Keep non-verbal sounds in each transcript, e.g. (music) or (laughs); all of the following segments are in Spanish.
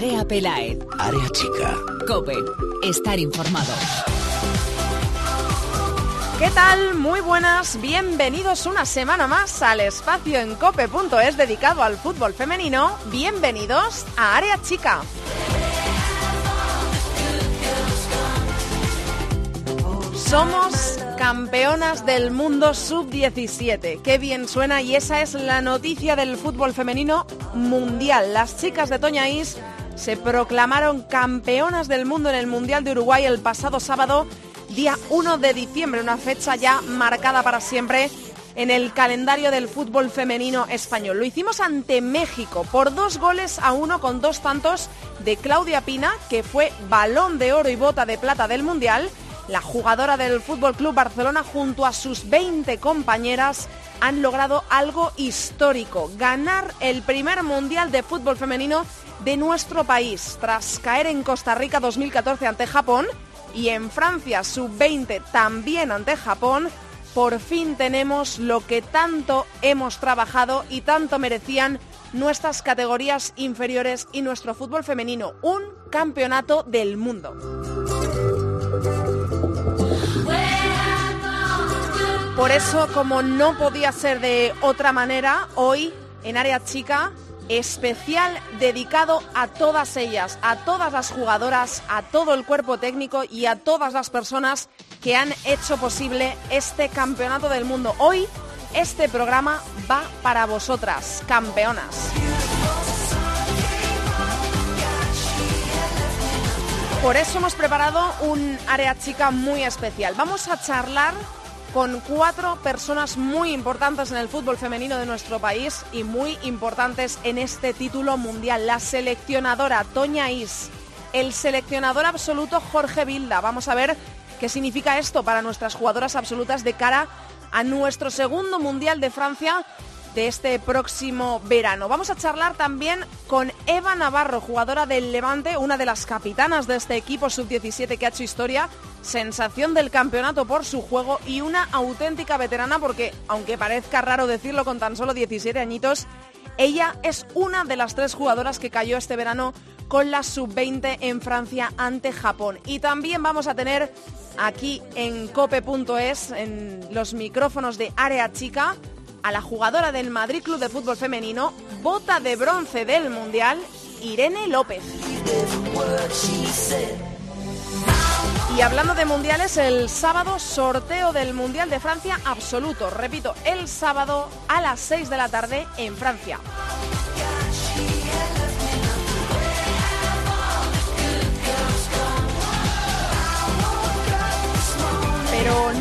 Andrea Pelaez. Área chica. Cope. Estar informado. ¿Qué tal? Muy buenas, bienvenidos una semana más al espacio en cope.es dedicado al fútbol femenino. Bienvenidos a Área Chica. Somos campeonas del mundo sub-17. Qué bien suena y esa es la noticia del fútbol femenino mundial. Las chicas de Toñaís se proclamaron campeonas del mundo en el Mundial de Uruguay el pasado sábado, día 1 de diciembre, una fecha ya marcada para siempre en el calendario del fútbol femenino español. Lo hicimos ante México por dos goles a uno con dos tantos de Claudia Pina, que fue balón de oro y bota de plata del Mundial, la jugadora del Fútbol Club Barcelona junto a sus 20 compañeras han logrado algo histórico, ganar el primer Mundial de Fútbol Femenino de nuestro país, tras caer en Costa Rica 2014 ante Japón y en Francia sub-20 también ante Japón, por fin tenemos lo que tanto hemos trabajado y tanto merecían nuestras categorías inferiores y nuestro fútbol femenino, un campeonato del mundo. Por eso, como no podía ser de otra manera, hoy en Área Chica, especial dedicado a todas ellas, a todas las jugadoras, a todo el cuerpo técnico y a todas las personas que han hecho posible este campeonato del mundo. Hoy este programa va para vosotras, campeonas. Por eso hemos preparado un área chica muy especial. Vamos a charlar con cuatro personas muy importantes en el fútbol femenino de nuestro país y muy importantes en este título mundial. La seleccionadora Toña Is, el seleccionador absoluto Jorge Vilda. Vamos a ver qué significa esto para nuestras jugadoras absolutas de cara a nuestro segundo mundial de Francia de este próximo verano. Vamos a charlar también con Eva Navarro, jugadora del Levante, una de las capitanas de este equipo sub-17 que ha hecho historia, sensación del campeonato por su juego y una auténtica veterana porque, aunque parezca raro decirlo con tan solo 17 añitos, ella es una de las tres jugadoras que cayó este verano con la sub-20 en Francia ante Japón. Y también vamos a tener aquí en cope.es, en los micrófonos de Área Chica, a la jugadora del Madrid Club de Fútbol Femenino, bota de bronce del Mundial, Irene López. Y hablando de mundiales, el sábado sorteo del Mundial de Francia absoluto. Repito, el sábado a las 6 de la tarde en Francia.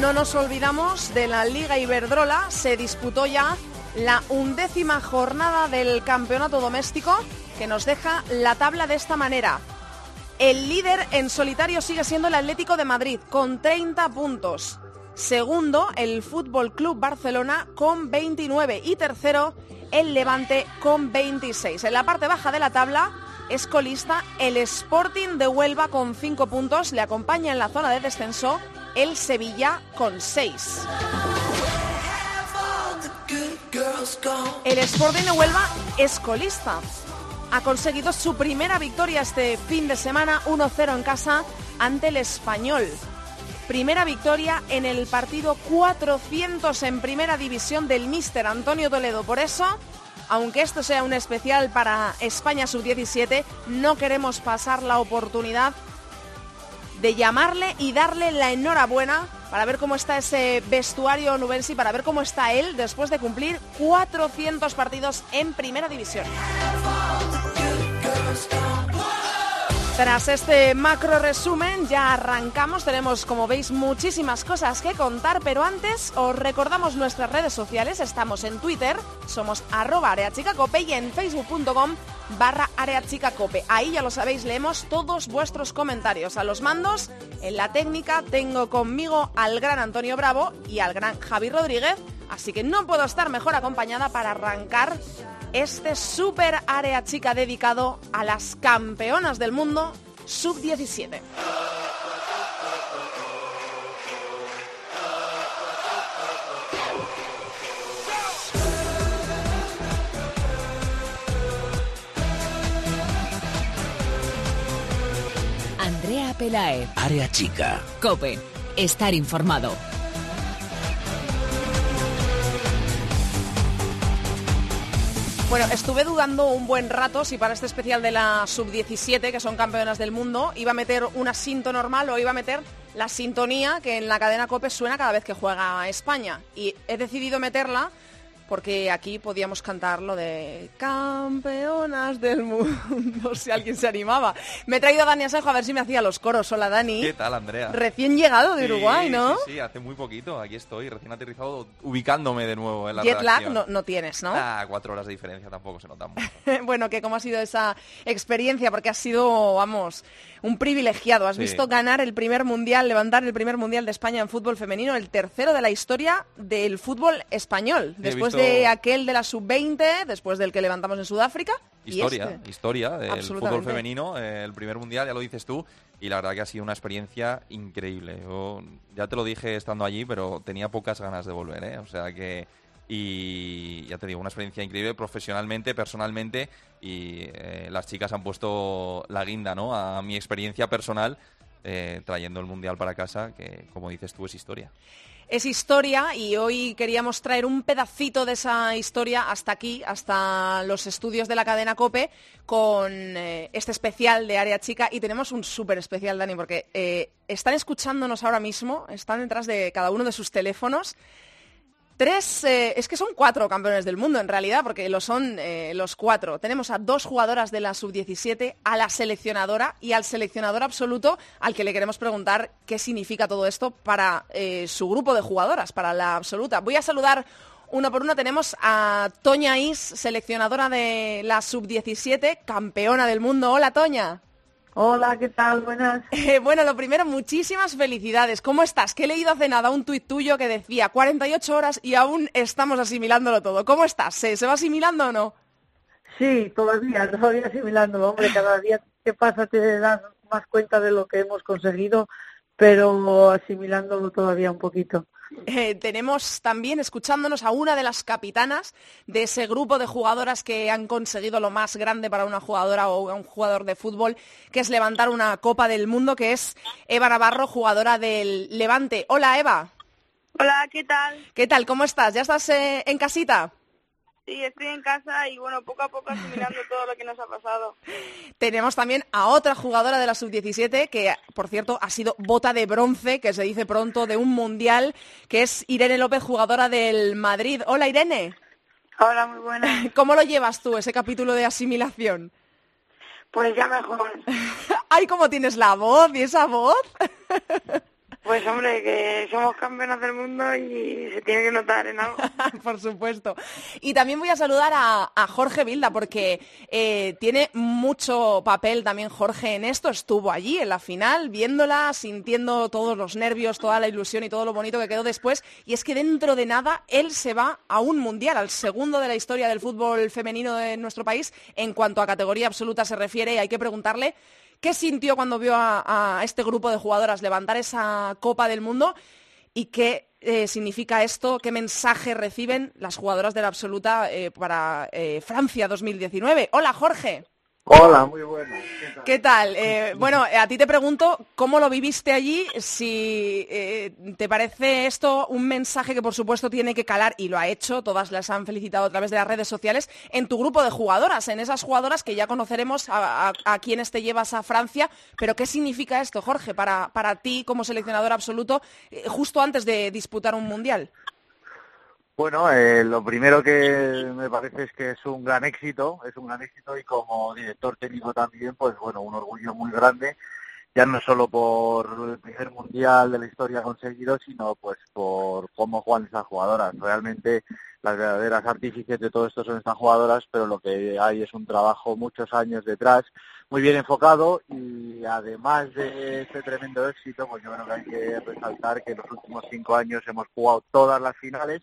No nos olvidamos de la Liga Iberdrola. Se disputó ya la undécima jornada del campeonato doméstico que nos deja la tabla de esta manera. El líder en solitario sigue siendo el Atlético de Madrid con 30 puntos. Segundo, el Fútbol Club Barcelona con 29 y tercero, el Levante con 26. En la parte baja de la tabla es colista el Sporting de Huelva con 5 puntos, le acompaña en la zona de descenso el Sevilla con 6. El Sporting de Huelva es colista. Ha conseguido su primera victoria este fin de semana 1-0 en casa ante el español. Primera victoria en el partido 400 en primera división del míster Antonio Toledo. Por eso, aunque esto sea un especial para España sub-17, no queremos pasar la oportunidad de llamarle y darle la enhorabuena para ver cómo está ese vestuario nubensi, para ver cómo está él después de cumplir 400 partidos en Primera División. Tras este macro resumen ya arrancamos, tenemos como veis muchísimas cosas que contar, pero antes os recordamos nuestras redes sociales, estamos en Twitter, somos arroba areachicacope y en facebook.com barra areachicacope. Ahí ya lo sabéis, leemos todos vuestros comentarios. A los mandos, en la técnica, tengo conmigo al gran Antonio Bravo y al gran Javi Rodríguez, así que no puedo estar mejor acompañada para arrancar este super área chica dedicado a las campeonas del mundo sub-17. Cope Lae. Área chica. Cope. Estar informado. Bueno, estuve dudando un buen rato si para este especial de la sub-17, que son campeonas del mundo, iba a meter un asinto normal o iba a meter la sintonía que en la cadena COPE suena cada vez que juega España. Y he decidido meterla porque aquí podíamos cantar lo de campeonas del mundo, (laughs) si alguien se animaba. Me he traído a Dani Asejo a ver si me hacía los coros. Hola, Dani. ¿Qué tal, Andrea? Recién llegado de Sí, Uruguay, ¿no? Sí, sí, hace muy poquito. Aquí estoy, recién aterrizado, ubicándome de nuevo en la Jet lag no, no tienes, ¿no? Ah, cuatro horas de diferencia tampoco se nota mucho. (laughs) bueno, que cómo ha sido esa experiencia, porque has sido, vamos, un privilegiado. Has Sí. visto ganar el primer mundial, levantar el primer mundial de España en fútbol femenino, el tercero de la historia del fútbol español. Después visto- de aquel de la sub-20, después del que levantamos en Sudáfrica. Historia, este. historia del fútbol femenino, eh, el primer mundial, ya lo dices tú, y la verdad que ha sido una experiencia increíble. Yo ya te lo dije estando allí, pero tenía pocas ganas de volver, ¿eh? O sea que, y ya te digo, una experiencia increíble profesionalmente, personalmente, y eh, las chicas han puesto la guinda, ¿no? A mi experiencia personal, eh, trayendo el mundial para casa, que como dices tú es historia. es historia y hoy queríamos traer un pedacito de esa historia hasta aquí, hasta los estudios de la cadena Cope, con eh, este especial de Área Chica y tenemos un súper especial, Dani, porque están escuchándonos ahora mismo, están detrás de cada uno de sus teléfonos. Tres, eh, es que son cuatro campeones del mundo en realidad, porque lo son eh, los cuatro. Tenemos a dos jugadoras de la sub-17, a la seleccionadora y al seleccionador absoluto, al que le queremos preguntar qué significa todo esto para eh, su grupo de jugadoras, para la absoluta. Voy a saludar uno por uno. Tenemos a Toña Is, seleccionadora de la sub-17, campeona del mundo. Hola, Toña. Hola, ¿qué tal? Buenas. (laughs) Eh, bueno, lo primero, muchísimas felicidades. ¿Cómo estás? Que he leído hace nada un tuit tuyo que decía 48 horas y aún estamos asimilándolo todo. ¿Cómo estás? ¿Se, se va asimilando o no? Sí, todavía, todavía asimilándolo, hombre, cada día que pasa te das más cuenta de lo que hemos conseguido, pero asimilándolo todavía un poquito. Eh, tenemos también escuchándonos a una de las capitanas de ese grupo de jugadoras que han conseguido lo más grande para una jugadora o un jugador de fútbol, que es levantar una Copa del Mundo, que es Eva Navarro, jugadora del Levante. Hola, Eva. Hola, ¿qué tal? ¿Qué tal? ¿Cómo estás? ¿Ya estás eh, en casita? Sí, estoy en casa y bueno, poco a poco asimilando todo lo que nos ha pasado. (laughs) Tenemos también a otra jugadora de la sub-17 que, por cierto, ha sido bota de bronce, que se dice pronto, de un mundial, que es Irene López, jugadora del Madrid. Hola, Irene. Hola, muy buena. (laughs) ¿Cómo lo llevas tú, ese capítulo de asimilación? Pues ya mejor. (laughs) ¡Ay, cómo tienes la voz y esa voz! Pues hombre, que somos campeonas del mundo y se tiene que notar en algo. (laughs) Por supuesto. Y también voy a saludar a, Jorge Vilda porque eh, tiene mucho papel también Jorge en esto. Estuvo allí en la final, viéndola, sintiendo todos los nervios, toda la ilusión y todo lo bonito que quedó después. Y es que dentro de nada él se va a un mundial, al segundo de la historia del fútbol femenino de nuestro país en cuanto a categoría absoluta se refiere. Y hay que preguntarle ¿Qué sintió cuando vio a, este grupo de jugadoras levantar esa Copa del Mundo? ¿Y qué eh, significa esto? ¿Qué mensaje reciben las jugadoras de la absoluta eh, para eh, Francia 2019? Hola, Jorge. Hola, muy buena. ¿Qué tal? Eh, bueno, a ti te pregunto, ¿cómo lo viviste allí? Si eh, te parece esto un mensaje que por supuesto tiene que calar, y lo ha hecho, todas las han felicitado a través de las redes sociales, en tu grupo de jugadoras, en esas jugadoras que ya conoceremos a quienes te llevas a Francia, pero ¿qué significa esto, Jorge, para, para ti como seleccionador absoluto, eh, justo antes de disputar un mundial? Bueno, eh, lo primero que me parece es que es un gran éxito, es un gran éxito y como director técnico también, pues bueno, un orgullo muy grande, ya no solo por el primer mundial de la historia conseguido, sino pues por cómo juegan estas jugadoras. Realmente las verdaderas artífices de todo esto son estas jugadoras, pero lo que hay es un trabajo muchos años detrás, muy bien enfocado y además de este tremendo éxito, pues yo creo que hay que resaltar que en los últimos cinco años hemos jugado todas las finales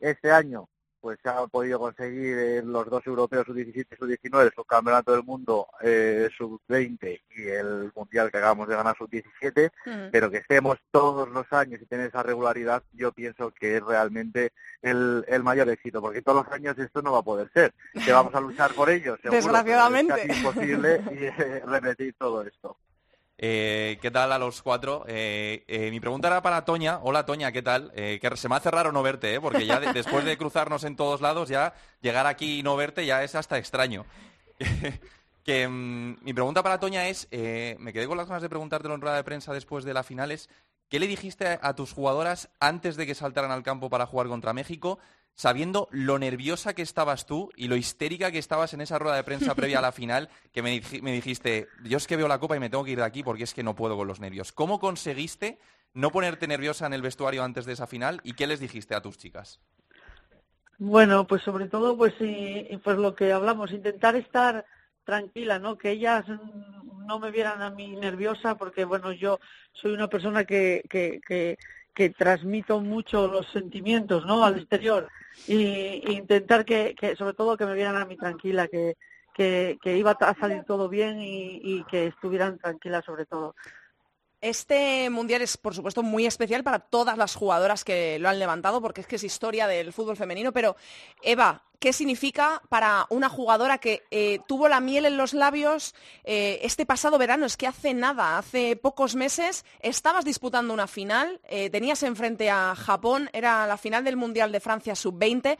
este año pues se ha podido conseguir en los dos europeos sub-17 y sub-19 el subcampeonato del mundo eh, sub-20 y el mundial que acabamos de ganar sub-17 pero que estemos todos los años y tener esa regularidad yo pienso que es realmente el, el mayor éxito porque todos los años esto no va a poder ser. Que vamos a luchar por ello seguro, Desgraciadamente. es casi imposible y, eh, repetir todo esto Eh, ¿Qué tal a los cuatro? Eh, eh, mi pregunta era para Toña. Hola Toña, ¿qué tal? que se me hace raro no verte, porque ya después de cruzarnos en todos lados, ya llegar aquí y no verte ya es hasta extraño. (laughs) que mm, mi pregunta para Toña es, me quedé con las ganas de preguntarte en rueda de prensa después de la finales, ¿qué le dijiste a tus jugadoras antes de que saltaran al campo para jugar contra México? Sabiendo lo nerviosa que estabas tú y lo histérica que estabas en esa rueda de prensa (laughs) previa a la final, que me, dijiste, yo es que veo la copa y me tengo que ir de aquí porque es que no puedo con los nervios. ¿Cómo conseguiste no ponerte nerviosa en el vestuario antes de esa final y qué les dijiste a tus chicas? Bueno, pues sobre todo, pues, pues lo que hablamos, intentar estar tranquila, ¿no? Que ellas no me vieran a mí nerviosa porque, bueno, yo soy una persona que, que, que que transmito mucho los sentimientos ¿no? al exterior y, intentar que, sobre todo que me vieran a mí tranquila, que, que, iba a salir todo bien y, y que estuvieran tranquilas sobre todo. Este mundial es, por supuesto, muy especial para todas las jugadoras que lo han levantado, porque es que es historia del fútbol femenino. Pero, Eva, ¿qué significa para una jugadora que eh, tuvo la miel en los labios eh, este pasado verano? Es que hace nada, hace pocos meses, estabas disputando una final, eh, tenías enfrente a Japón, era la final del Mundial de Francia sub-20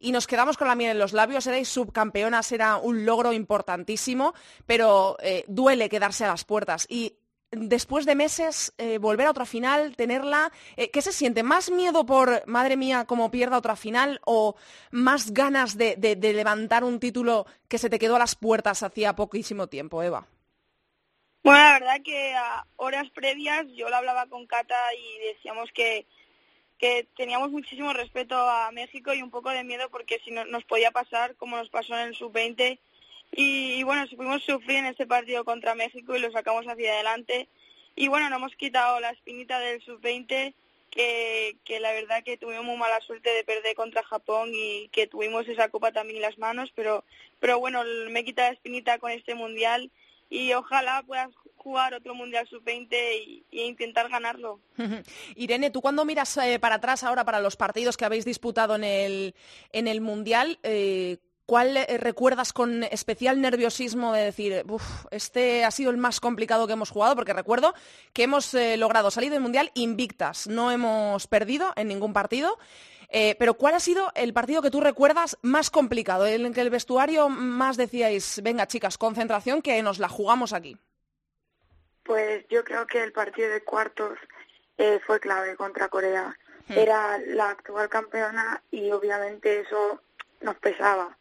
y nos quedamos con la miel en los labios, erais subcampeonas, era un logro importantísimo, pero duele quedarse a las puertas. Y después de meses eh, volver a otra final, tenerla, eh, ¿qué se siente? ¿Más miedo por, madre mía, como pierda otra final o más ganas de, levantar un título que se te quedó a las puertas hacía poquísimo tiempo, Eva? Bueno, la verdad que a horas previas yo lo hablaba con Cata y decíamos que, que teníamos muchísimo respeto a México y un poco de miedo porque si no, nos podía pasar como nos pasó en el sub-20 y, bueno, supimos sufrir en ese partido contra México y lo sacamos hacia adelante. Y bueno, no hemos quitado la espinita del sub-20, que, que la verdad que tuvimos muy mala suerte de perder contra Japón y que tuvimos esa copa también en las manos, pero, pero bueno, me quita la espinita con este mundial y ojalá puedas jugar otro Mundial Sub-20 y, intentar ganarlo. (laughs) Irene, tú cuando miras eh, para atrás ahora para los partidos que habéis disputado en el, en el Mundial, eh, ¿Cuál eh, recuerdas con especial nerviosismo de decir, este ha sido el más complicado que hemos jugado? Porque recuerdo que hemos eh, logrado salir del Mundial invictas, no hemos perdido en ningún partido. Eh, pero ¿cuál ha sido el partido que tú recuerdas más complicado, en que el vestuario más decíais, venga chicas, concentración, que nos la jugamos aquí? Pues yo creo que el partido de cuartos fue clave contra Corea. Hmm. Era la actual campeona y obviamente eso nos pesaba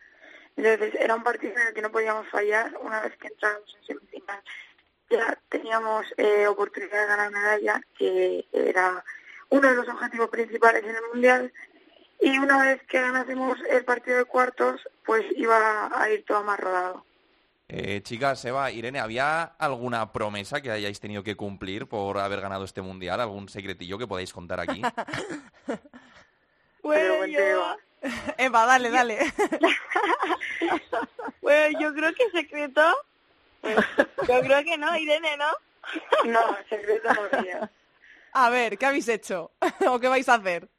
entonces era un partido en el que no podíamos fallar una vez que entrábamos en semifinal. Ya teníamos eh, oportunidad de ganar medalla, que era uno de los objetivos principales en el Mundial. Y una vez que ganásemos el partido de cuartos, pues iba a ir todo más rodado. Eh, chicas, Eva, Irene, ¿había alguna promesa que hayáis tenido que cumplir por haber ganado este mundial? ¿Algún secretillo que podáis contar aquí? (laughs) bueno, (laughs) Eva, dale, dale. (laughs) bueno, yo creo que secreto. Pues, yo creo que no, Irene, ¿no? (laughs) no, secreto no A ver, ¿qué habéis hecho? ¿O qué vais a hacer?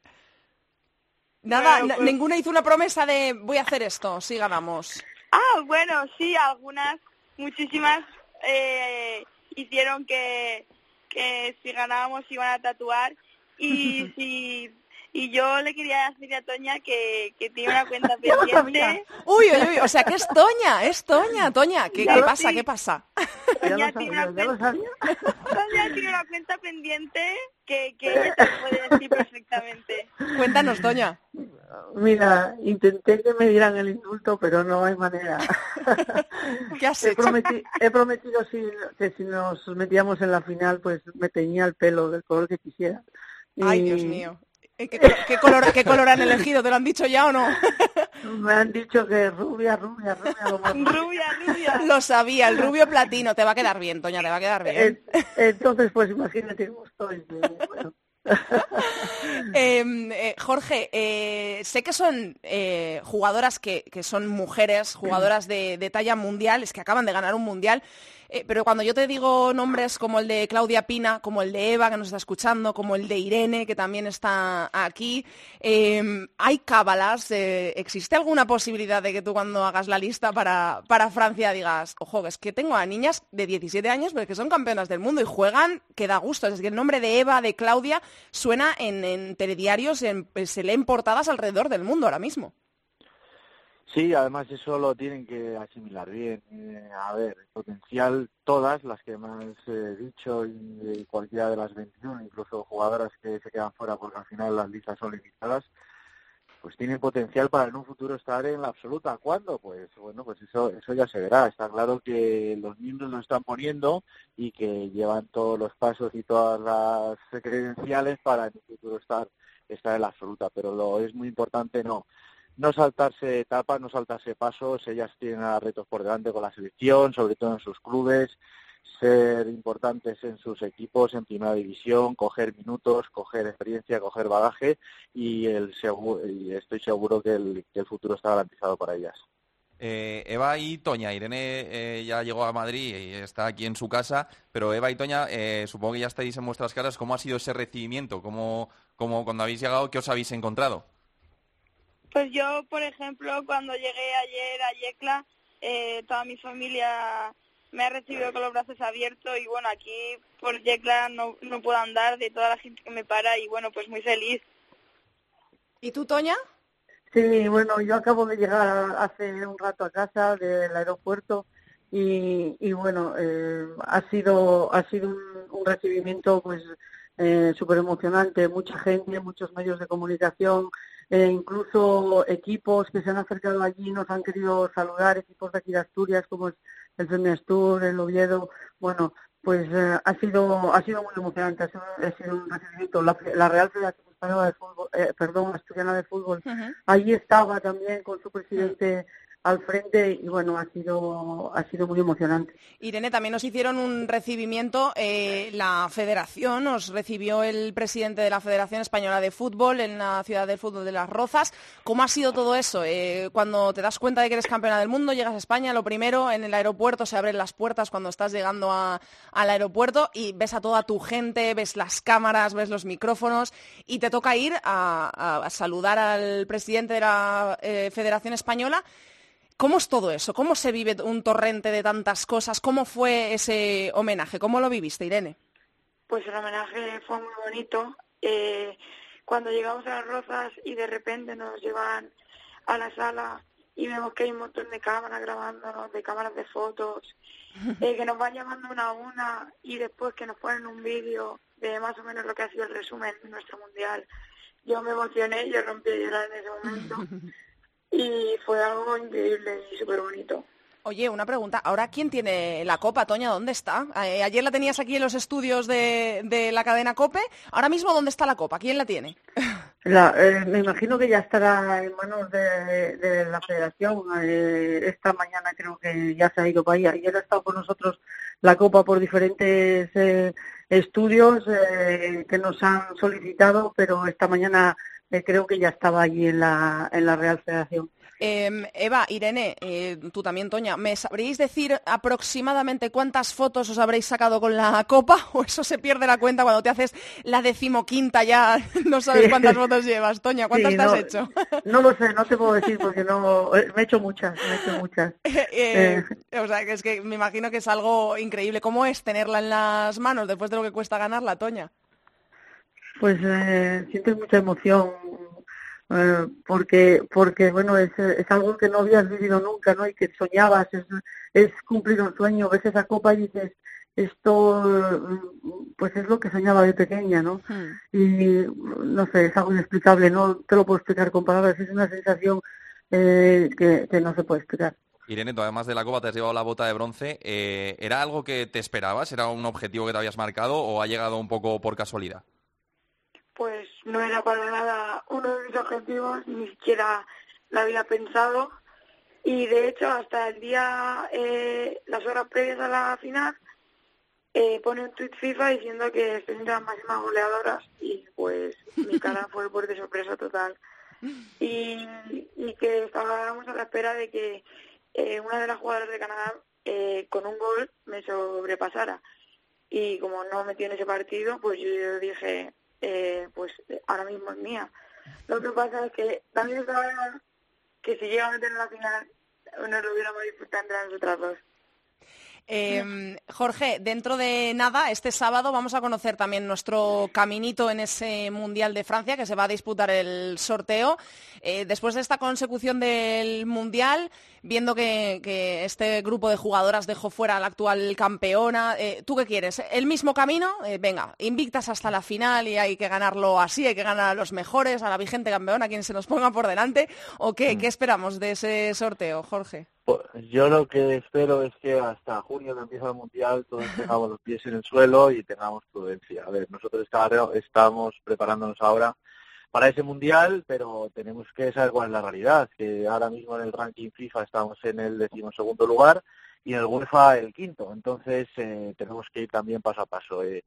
Nada, pues ninguna hizo una promesa de voy a hacer esto, sí ganamos. Ah, bueno, sí, algunas, muchísimas eh, hicieron que, que si ganábamos iban a tatuar y si y yo le quería decir a Toña que, que tiene una cuenta (laughs) pendiente. Uy, uy, uy, o sea que es Toña, es Toña, Toña. ¿Qué, ¿qué pasa? ¿Qué pasa? (laughs) Toña tiene, una cuenta, (laughs) Toña tiene una cuenta pendiente que, que ella te puede decir perfectamente. Cuéntanos, Toña. Mira, intenté que me dieran el indulto, pero no hay manera. ¿Qué has he, he prometido que si nos metíamos en la final, pues me teñía el pelo del color que quisiera. Ay, Dios mío. ¿Qué, color, ¿Qué, color, han elegido? ¿Te lo han dicho ya o no? (laughs) Me han dicho que rubia, rubia, (laughs) rubia. rubia, rubia. Lo sabía, el rubio platino. Te va a quedar bien, Toña, te va a quedar bien. Entonces, pues imagínate cómo estoy. Bueno, (laughs) Em, eh, Jorge, eh, sé que son eh, jugadoras que, que, son mujeres, jugadoras de, de talla mundial, es que acaban de ganar un mundial. Eh, pero cuando yo te digo nombres como el de Claudia Pina, como el de Eva, que nos está escuchando, como el de Irene, que también está aquí, em, ¿hay cábalas? Eh, ¿Existe alguna posibilidad de que tú cuando hagas la lista para, para Francia digas, ojo, es que tengo a niñas de 17 años, pero que son campeonas del mundo y juegan que da gusto? Es que el nombre de Eva, de Claudia, suena en, telediarios, se leen portadas alrededor del mundo ahora mismo. Sí, además eso lo tienen que asimilar bien. Eh, a ver, potencial todas las que me has eh, dicho y, cualquiera de las 21, incluso jugadoras que se quedan fuera porque al final las listas son limitadas, pues tienen potencial para en un futuro estar en la absoluta. ¿Cuándo? Pues bueno, pues eso eso ya se verá. Está claro que los miembros lo están poniendo y que llevan todos los pasos y todas las credenciales para en un futuro estar estar en la absoluta, pero lo es muy importante no no saltarse etapas, no saltarse pasos, ellas tienen retos por delante con la selección, sobre todo en sus clubes, ser importantes en sus equipos en primera división, coger minutos, coger experiencia, coger bagaje y, el y estoy seguro que el, futuro está garantizado para ellas. Eh, Eva y Toña, Irene eh, ya llegó a Madrid y está aquí en su casa, pero Eva y Toña, eh, supongo que ya estáis en vuestras caras, ¿cómo ha sido ese recibimiento? ¿Cómo, cómo cuando habéis llegado, qué os habéis encontrado? Pues yo, por ejemplo, cuando llegué ayer a Yecla, eh, toda mi familia me ha recibido con los brazos abiertos y bueno, aquí por Yecla no, no puedo andar de toda la gente que me para y bueno, pues muy feliz. ¿Y tú, Toña? Sí, bueno, yo acabo de llegar hace un rato a casa del aeropuerto y, y bueno, eh, ha sido ha sido un, un recibimiento pues eh, súper emocionante, mucha gente, muchos medios de comunicación, eh, incluso equipos que se han acercado allí nos han querido saludar, equipos de aquí de Asturias como el Femias Tour, el Oviedo, bueno, pues eh, ha sido ha sido muy emocionante, ha sido, un recibimiento. La, Real Federación Española de Fútbol, eh, perdón, Asturiana de Fútbol, allí estaba también con su presidente al frente y bueno, ha sido, ha sido muy emocionante. Irene, también nos hicieron un recibimiento, eh, la federación, nos recibió el presidente de la Federación Española de Fútbol en la ciudad del fútbol de Las Rozas. ¿Cómo ha sido todo eso? Eh, cuando te das cuenta de que eres campeona del mundo, llegas a España, lo primero, en el aeropuerto se abren las puertas cuando estás llegando al aeropuerto y ves a toda tu gente, ves las cámaras, ves los micrófonos y te toca ir a, saludar al presidente de la eh, Federación Española ¿Cómo es todo eso? ¿Cómo se vive un torrente de tantas cosas? ¿Cómo fue ese homenaje? ¿Cómo lo viviste, Irene? Pues el homenaje fue muy bonito. Eh, cuando llegamos a las Rozas y de repente nos llevan a la sala y vemos que hay un montón de cámaras grabándonos, de cámaras de fotos, (laughs) eh, que nos van llamando una a una y después que nos ponen un vídeo de más o menos lo que ha sido el resumen de nuestro mundial. Yo me emocioné, yo rompí a llorar en ese momento. (laughs) y fue algo increíble y súper bonito. Oye, una pregunta. ¿Ahora quién tiene la copa, Toña? ¿Dónde está? Eh, ayer la tenías aquí en los estudios de, de, la cadena COPE. Ahora mismo, ¿dónde está la copa? ¿Quién la tiene? La, eh, me imagino que ya estará en manos de, de la federación. Eh, esta mañana creo que ya se ha ido para allá. Ayer ha estado con nosotros la copa por diferentes estudios que nos han solicitado, pero esta mañana eh, creo que ya estaba allí en la, en la Real Federación. Em, Eva, Irene, eh, tú también, Toña, ¿me sabréis decir aproximadamente cuántas fotos os habréis sacado con la copa? (laughs) ¿O eso se pierde la cuenta cuando te haces la decimoquinta ya? (laughs) No sabes cuántas fotos llevas. Toña, ¿cuántas te has hecho? No lo sé, no te puedo decir porque no... Eh, me he hecho muchas, me he hecho muchas. (laughs) O sea, que es que me imagino que es algo increíble. ¿Cómo es tenerla en las manos después de lo que cuesta ganarla, Toña? Pues eh, sientes mucha emoción eh, porque porque bueno es, es algo que no habías vivido nunca no y que soñabas es, es cumplir un sueño ves esa copa y dices esto pues es lo que soñaba de pequeña no hmm. y no sé es algo inexplicable no te lo puedo explicar con palabras es una sensación eh, que, que no se puede explicar Irene, tú además de la copa te has llevado la bota de bronce. Eh, ¿Era algo que te esperabas? ¿Era un objetivo que te habías marcado o ha llegado un poco por casualidad? Pues no era para nada uno de mis objetivos, ni siquiera lo había pensado. Y de hecho, hasta el día, eh, las horas previas a la final, eh, pone un tweet FIFA diciendo que estoy entre las máximas goleadoras y pues mi cara fue por de sorpresa total. (laughs) Y, y que estábamos a la espera de que eh, una de las jugadoras de Canadá eh, con un gol me sobrepasara. Y como no metí en ese partido, pues yo dije, eh, pues ahora mismo es mía. Lo que pasa es que también estaba que si llega a meter la final, nos lo hubiéramos disputado entre nosotras dos. Eh, Jorge, dentro de nada, este sábado vamos a conocer también nuestro caminito en ese Mundial de Francia, que se va a disputar el sorteo. Eh, después de esta consecución del Mundial, viendo que, este grupo de jugadoras dejó fuera a la actual campeona, eh, ¿tú qué quieres? ¿El mismo camino? Eh, venga, invictas hasta la final y hay que ganarlo así, hay que ganar a los mejores, a la vigente campeona, a quien se nos ponga por delante. ¿O qué, mm. qué esperamos de ese sorteo, Jorge? Pues yo lo que espero es que hasta junio que empieza el mundial todos tengamos los pies en el suelo y tengamos prudencia. A ver, nosotros estamos preparándonos ahora para ese mundial, pero tenemos que saber cuál es la realidad, que ahora mismo en el ranking FIFA estamos en el decimosegundo lugar y en el UEFA el quinto. Entonces eh, tenemos que ir también paso a paso. Eh,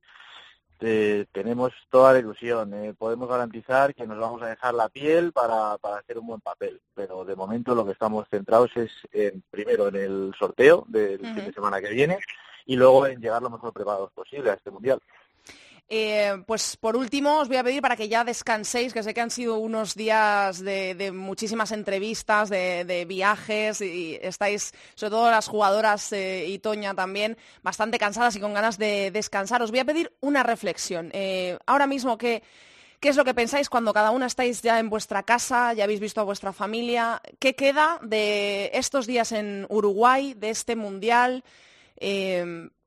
este, tenemos toda la ilusión. Eh, podemos garantizar que nos vamos a dejar la piel para, para hacer un buen papel, pero de momento lo que estamos centrados es en, primero en el sorteo del fin de semana que viene y luego en llegar lo mejor preparados posible a este mundial. Eh, pues por último os voy a pedir para que ya descanséis, que sé que han sido unos días de, muchísimas entrevistas, de, viajes y estáis, sobre todo las jugadoras eh, y Toña también, bastante cansadas y con ganas de descansar. Os voy a pedir una reflexión. Eh, ahora mismo, ¿qué, ¿qué es lo que pensáis cuando cada una estáis ya en vuestra casa, ya habéis visto a vuestra familia? ¿Qué queda de estos días en Uruguay, de este mundial?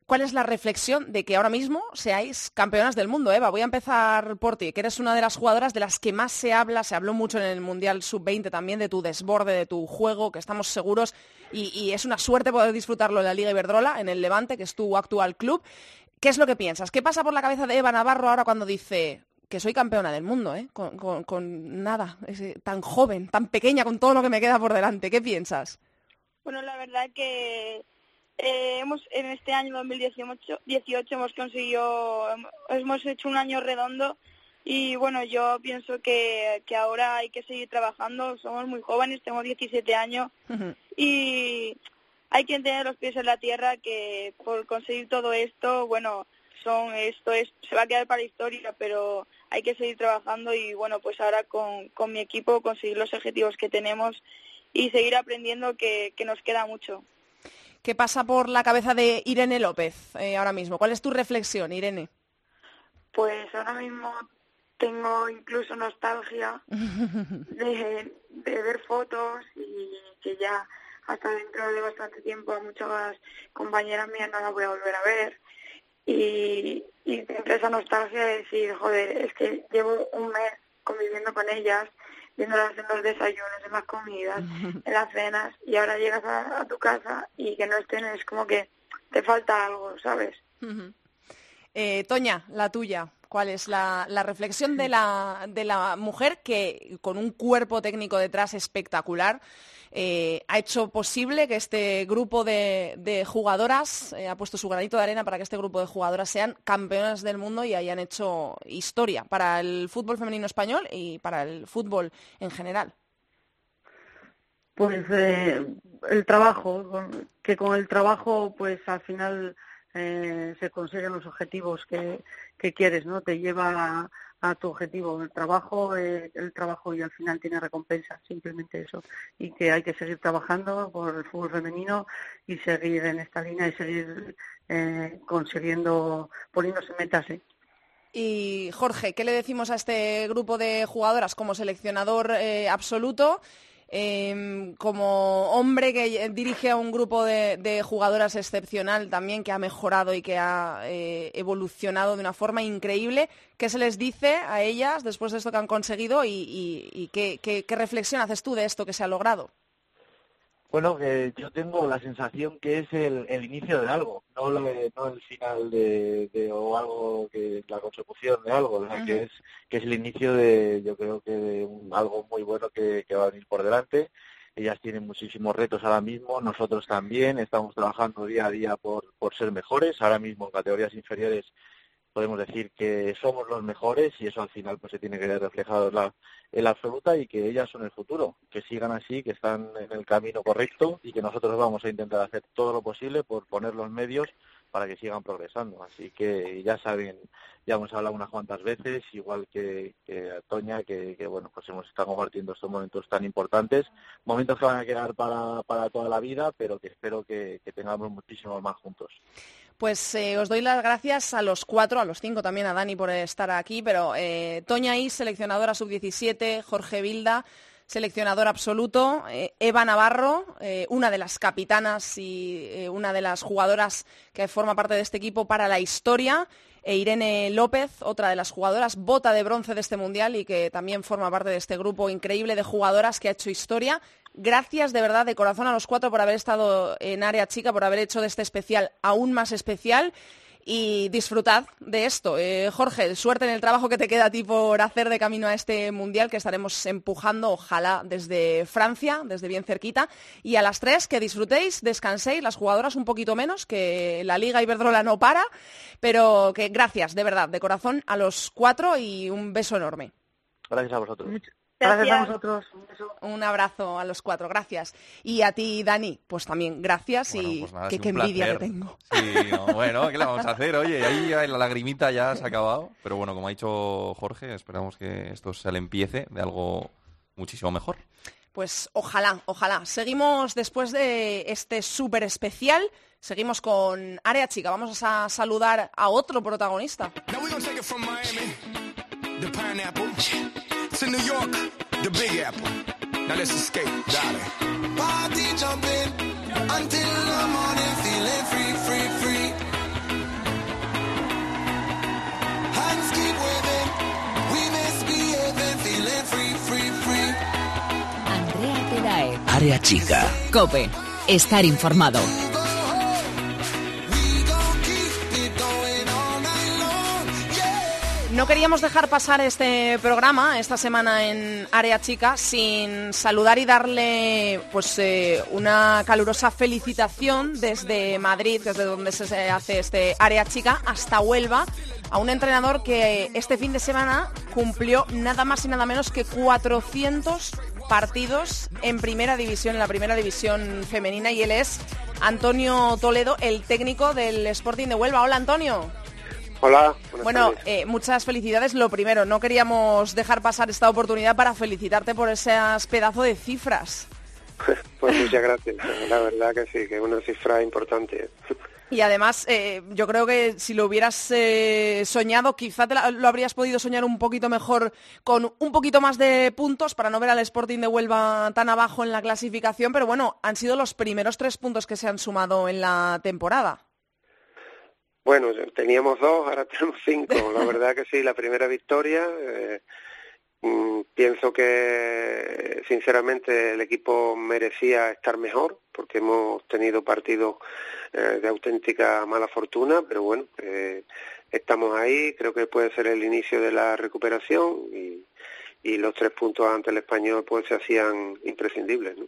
¿Cuál es la reflexión de que ahora mismo seáis campeonas del mundo, Eva? Voy a empezar por ti, que eres una de las jugadoras de las que más se habla, se habló mucho en el Mundial Sub-20 también, de tu desborde, de tu juego, que estamos seguros, y, es una suerte poder disfrutarlo en la Liga Iberdrola, en el Levante, que es tu actual club. ¿Qué es lo que piensas? ¿Qué pasa por la cabeza de Eva Navarro ahora cuando dice que soy campeona del mundo, ¿eh? con, nada, tan joven, tan pequeña, con todo lo que me queda por delante? ¿Qué piensas? Bueno, la verdad que eh, hemos en este año 2018 18 hemos conseguido hemos hecho un año redondo y bueno yo pienso que, que ahora hay que seguir trabajando. Somos muy jóvenes tengo 17 años y hay que tener los pies en la tierra que por conseguir todo esto bueno son esto es se va a quedar para la historia pero hay que seguir trabajando y bueno pues ahora con, con mi equipo conseguir los objetivos que tenemos y seguir aprendiendo que, que nos queda mucho ¿Qué pasa por la cabeza de Irene López eh, ahora mismo? ¿Cuál es tu reflexión, Irene? Pues ahora mismo tengo incluso nostalgia (laughs) de, ver fotos y que ya hasta dentro de bastante tiempo a muchas compañeras mías no las voy a volver a ver. Y, y entre esa nostalgia de decir, joder, es que llevo un mes conviviendo con ellas viéndolas en los desayunos, en las comidas, en las cenas, y ahora llegas a, tu casa y que no estén, es como que te falta algo, ¿sabes? eh, Toña, la tuya. ¿Cuál es la, la, reflexión de la, de la mujer que con un cuerpo técnico detrás espectacular eh, ha hecho posible que este grupo de, jugadoras, eh, ha puesto su granito de arena para que este grupo de jugadoras sean campeonas del mundo y hayan hecho historia para el fútbol femenino español y para el fútbol en general. Pues eh, el trabajo, que con el trabajo pues al final se consiguen los objetivos que, que quieres, ¿no? Te lleva a, a tu objetivo. El trabajo, eh, el trabajo y al final tiene recompensa, simplemente eso. Y que hay que seguir trabajando por el fútbol femenino y seguir en esta línea y seguir eh, consiguiendo, poniéndose metas. ¿eh? Y Jorge, ¿qué le decimos a este grupo de jugadoras como seleccionador absoluto? Em, como hombre que dirige a un grupo de, jugadoras excepcional también, que ha mejorado y que ha eh, evolucionado de una forma increíble, ¿qué se les dice a ellas después de esto que han conseguido y, qué, reflexión haces tú de esto que se ha logrado? Bueno, yo tengo la sensación que es el, inicio de algo, no, el final de, o algo que la consecución de algo, que es que es el inicio de, yo creo que de algo muy bueno que, va a venir por delante. Ellas tienen muchísimos retos ahora mismo, nosotros también, estamos trabajando día a día por, por ser mejores, ahora mismo en categorías inferiores podemos decir que somos los mejores y eso al final pues se tiene que ver reflejado en la, en la absoluta y que ellas son el futuro, que sigan así, que están en el camino correcto y que nosotros vamos a intentar hacer todo lo posible por poner los medios para que sigan progresando. Así que ya saben, ya hemos hablado unas cuantas veces, igual que, que Toña, que, que, bueno, pues hemos estado compartiendo estos momentos tan importantes, momentos que van a quedar para, para toda la vida, pero que espero que, que tengamos muchísimos más juntos. Pues eh, os doy las gracias a los cuatro, a los cinco también, a Dani por estar aquí, pero eh, Toña Is, seleccionadora sub-17, Jorge Vilda, seleccionador absoluto, eh, Eva Navarro, una de las capitanas y una de las jugadoras que forma parte de este equipo para la historia, e Irene López, otra de las jugadoras, bota de bronce de este mundial y que también forma parte de este grupo increíble de jugadoras que ha hecho historia. Gracias de verdad, de corazón a los cuatro por haber estado en área chica, por haber hecho de este especial aún más especial y disfrutad de esto. Eh, Jorge, suerte en el trabajo que te queda a ti por hacer de camino a este mundial que estaremos empujando, ojalá, desde Francia, desde bien cerquita. Y a las tres, que disfrutéis, descanséis, las jugadoras un poquito menos, que la Liga Iberdrola no para, pero que gracias, de verdad, de corazón, a los cuatro y un beso enorme. Gracias a vosotros. Gracias a vosotros. Un abrazo a los cuatro, gracias. Y a ti, Dani, pues también gracias Bueno, y pues nada, qué, envidia que tengo. Sí, no, (laughs) bueno, ¿qué le vamos a hacer? Oye, ahí ya la lagrimita ya se ha acabado. Pero bueno, como ha dicho Jorge, esperamos que esto se le empiece de algo muchísimo mejor. Pues ojalá, ojalá. Seguimos después de este súper especial. Seguimos con Área Chica. Vamos a saludar a otro protagonista. Now to New York, the Big Apple. Now let's escape, darling. Party jumping until the morning, feeling free, free, free. Hands keep waving, we misbehaving, feeling free, free, free. Andrea Pelae. Área chica. Cope. Estar informado. No queríamos dejar pasar este programa esta semana en Área Chica sin saludar y darle pues eh, una calurosa felicitación desde Madrid, desde donde se hace este Área Chica, hasta Huelva, a un entrenador que este fin de semana cumplió nada más y nada menos que 400 partidos en primera división, en la primera división femenina, y él es Antonio Toledo, el técnico del Sporting de Huelva. Hola Antonio. Hola, Bueno, eh, muchas felicidades. Lo primero, no queríamos dejar pasar esta oportunidad para felicitarte por esas pedazo de cifras. (laughs) Pues muchas gracias. La verdad que sí, que es una cifra importante. Y además, eh, yo creo que si lo hubieras eh, soñado, quizá te la- lo habrías podido soñar un poquito mejor con un poquito más de puntos para no ver al Sporting de Huelva tan abajo en la clasificación. Pero bueno, han sido los primeros tres puntos que se han sumado en la temporada. Bueno, teníamos dos, ahora (laughs) tenemos cinco. La verdad que sí, la primera victoria. eh, mm, pienso que, sinceramente, el equipo merecía estar mejor, porque hemos tenido partidos eh, de auténtica mala fortuna, pero bueno, eh, estamos ahí. Creo que puede ser el inicio de la recuperación y, y los tres puntos ante el español pues se hacían imprescindibles. ¿no?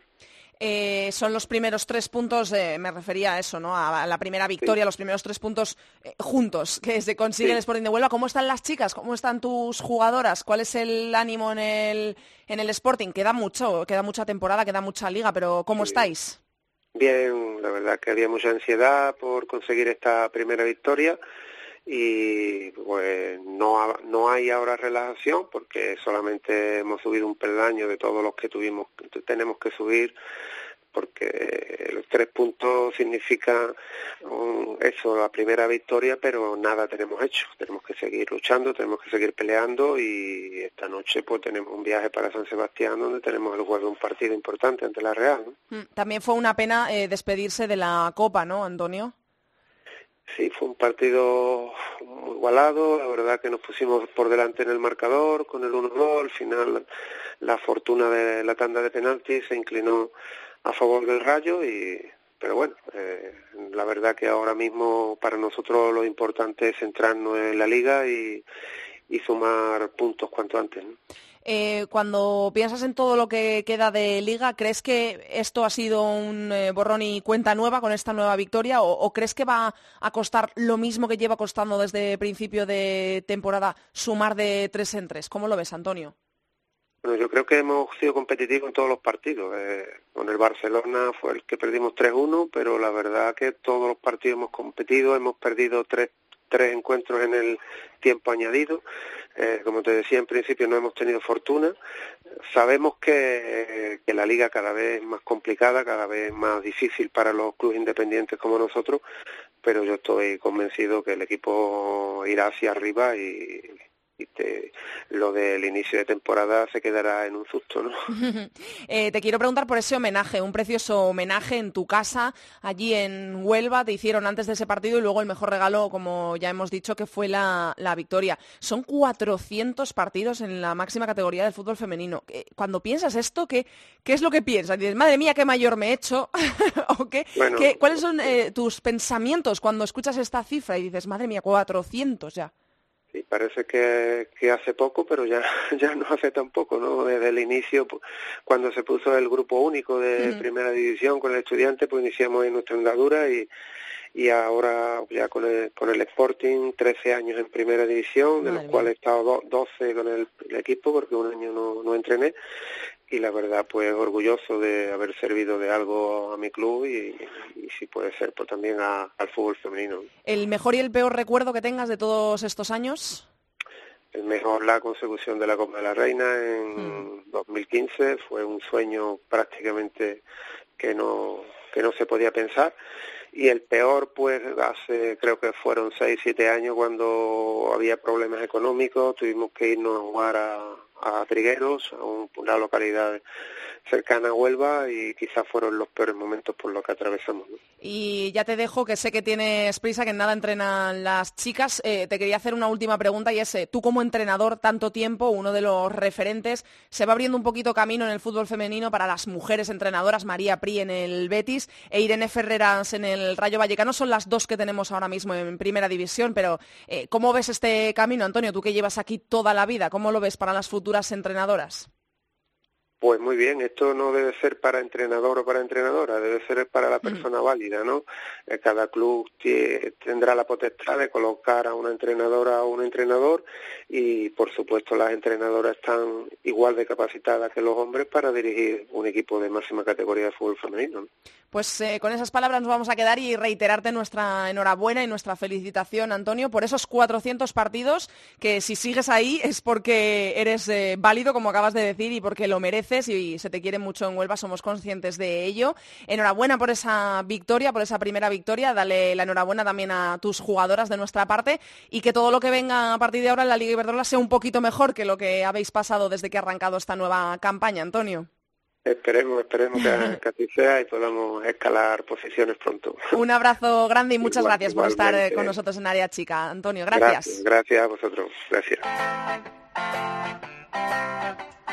Eh, son los primeros tres puntos, eh, me refería a eso, ¿no? A la primera victoria, los primeros tres puntos eh, juntos que se consigue Sí. el Sporting de Huelva. ¿Cómo están las chicas? ¿Cómo están tus jugadoras? ¿Cuál es el ánimo en el, en el Sporting? Queda mucho, queda mucha temporada, queda mucha liga, pero ¿cómo Sí. estáis? Bien, la verdad que había mucha ansiedad por conseguir esta primera victoria y pues no, no hay ahora relajación porque solamente hemos subido un peldaño de todos los que tuvimos tenemos que subir porque los tres puntos significa um, eso, la primera victoria, pero nada tenemos hecho. Tenemos que seguir luchando, tenemos que seguir peleando y esta noche pues tenemos un viaje para San Sebastián donde tenemos el juego de un partido importante ante la Real. ¿no? Mm, También fue una pena eh, despedirse de la Copa, ¿no, Antonio? Sí, fue un partido muy igualado, la verdad que nos pusimos por delante en el marcador con el 1-2, al final la fortuna de la tanda de penaltis se inclinó a favor del Rayo y pero bueno, eh, la verdad que ahora mismo para nosotros lo importante es centrarnos en la liga y, y sumar puntos cuanto antes. Eh, cuando piensas en todo lo que queda de liga, ¿crees que esto ha sido un eh, borrón y cuenta nueva con esta nueva victoria o, crees que va a costar lo mismo que lleva costando desde principio de temporada sumar de tres en tres? ¿Cómo lo ves, Antonio? Bueno, yo creo que hemos sido competitivos en todos los partidos. Eh, con el Barcelona fue el que perdimos 3-1, pero la verdad que todos los partidos hemos competido, hemos perdido tres tres encuentros en el tiempo añadido. Eh, como te decía, en principio no hemos tenido fortuna. Sabemos que, que, la liga cada vez es más complicada, cada vez más difícil para los clubes independientes como nosotros, pero yo estoy convencido que el equipo irá hacia arriba y, te, lo del inicio de temporada se quedará en un susto, ¿no? (laughs) Eh, te quiero preguntar por ese homenaje, un precioso homenaje en tu casa, allí en Huelva, te hicieron antes de ese partido y luego el mejor regalo, como ya hemos dicho, que fue la, victoria. Son 400 partidos en la máxima categoría del fútbol femenino. Cuando piensas esto, ¿qué, qué es lo que piensas? Dices, madre mía, qué mayor me he hecho. (laughs) ¿O qué, ¿Cuáles son eh, tus pensamientos cuando escuchas esta cifra y dices, madre mía, 400 ya? Sí, parece que, que, hace poco, pero ya, (laughs) ya no hace tampoco, ¿no? Desde el inicio, cuando se puso el grupo único de primera división con el estudiante, pues iniciamos en nuestra andadura y, y ahora ya con el, con el Sporting 13 años en primera división, de los cuales he estado 12 con el, equipo porque un año no, no entrené y la verdad pues orgulloso de haber servido de algo a mi club y, si puede ser pues también al fútbol femenino. ¿El mejor y el peor recuerdo que tengas de todos estos años? El mejor la consecución de la Copa de la Reina en 2015 hmm. fue un sueño prácticamente que no que no se podía pensar y el peor pues hace creo que fueron seis siete años cuando había problemas económicos tuvimos que irnos a jugar a, a Trigueros, a una localidad cercana a Huelva y quizás fueron los peores momentos por los que atravesamos. Y ya te dejo, que sé que tienes prisa, que en nada entrenan las chicas. Eh, te quería hacer una última pregunta y es, eh, tú como entrenador tanto tiempo, uno de los referentes, se va abriendo un poquito camino en el fútbol femenino para las mujeres entrenadoras, María Pri en el Betis e Irene Ferreras en el Rayo Vallecano, son las dos que tenemos ahora mismo en primera división, pero eh, ¿cómo ves este camino, Antonio? Tú que llevas aquí toda la vida, ¿cómo lo ves para las futuras entrenadoras? Pues muy bien, esto no debe ser para entrenador o para entrenadora, debe ser para la persona válida, ¿no? Eh, cada club tendrá la potestad de colocar a una entrenadora o un entrenador y, por supuesto, las entrenadoras están igual de capacitadas que los hombres para dirigir un equipo de máxima categoría de fútbol femenino. Pues eh, con esas palabras nos vamos a quedar y reiterarte nuestra enhorabuena y nuestra felicitación, Antonio, por esos 400 partidos que si sigues ahí es porque eres eh, válido, como acabas de decir, y porque lo mereces y se te quiere mucho en Huelva, somos conscientes de ello. Enhorabuena por esa victoria, por esa primera victoria. Dale la enhorabuena también a tus jugadoras de nuestra parte y que todo lo que venga a partir de ahora en la Liga Iberdrola sea un poquito mejor que lo que habéis pasado desde que ha arrancado esta nueva campaña, Antonio. Esperemos, esperemos que, (laughs) así sea y podamos escalar posiciones pronto. Un abrazo grande y muchas gracias por estar eh, con nosotros en Área Chica. Antonio, gracias. Gracias, a vosotros. Gracias.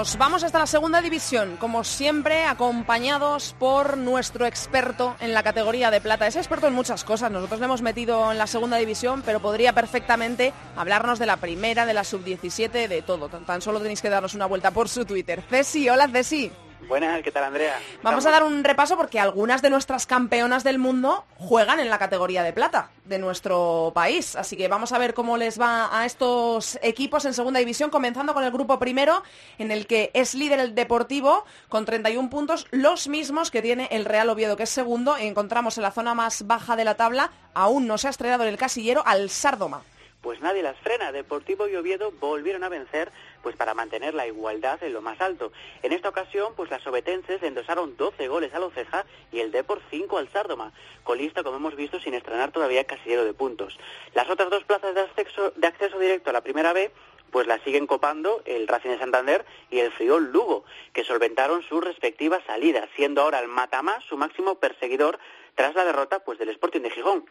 Nos vamos hasta la segunda división, como siempre, acompañados por nuestro experto en la categoría de plata. Es experto en muchas cosas, nosotros le hemos metido en la segunda división, pero podría perfectamente hablarnos de la primera, de la sub-17, de todo. Tan solo tenéis que darnos una vuelta por su Twitter. Ceci, hola Ceci. Buenas, ¿qué tal Andrea? Vamos a dar un repaso porque algunas de nuestras campeonas del mundo juegan en la categoría de plata de nuestro país. Así que vamos a ver cómo les va a estos equipos en segunda división, comenzando con el grupo primero, en el que es líder el Deportivo con 31 puntos, los mismos que tiene el Real Oviedo, que es segundo. Y encontramos en la zona más baja de la tabla, aún no se ha estrenado en el casillero, al Sardoma pues nadie las frena. Deportivo y Oviedo volvieron a vencer pues para mantener la igualdad en lo más alto. En esta ocasión, pues las obetenses endosaron 12 goles a Loceja y el Depor 5 al Sárdoma, colista como hemos visto sin estrenar todavía casillero de puntos. Las otras dos plazas de acceso, directo a la primera B pues las siguen copando el Racing de Santander y el Friol Lugo, que solventaron sus respectivas salidas, siendo ahora el Matamá su máximo perseguidor tras la derrota pues, del Sporting de Gijón.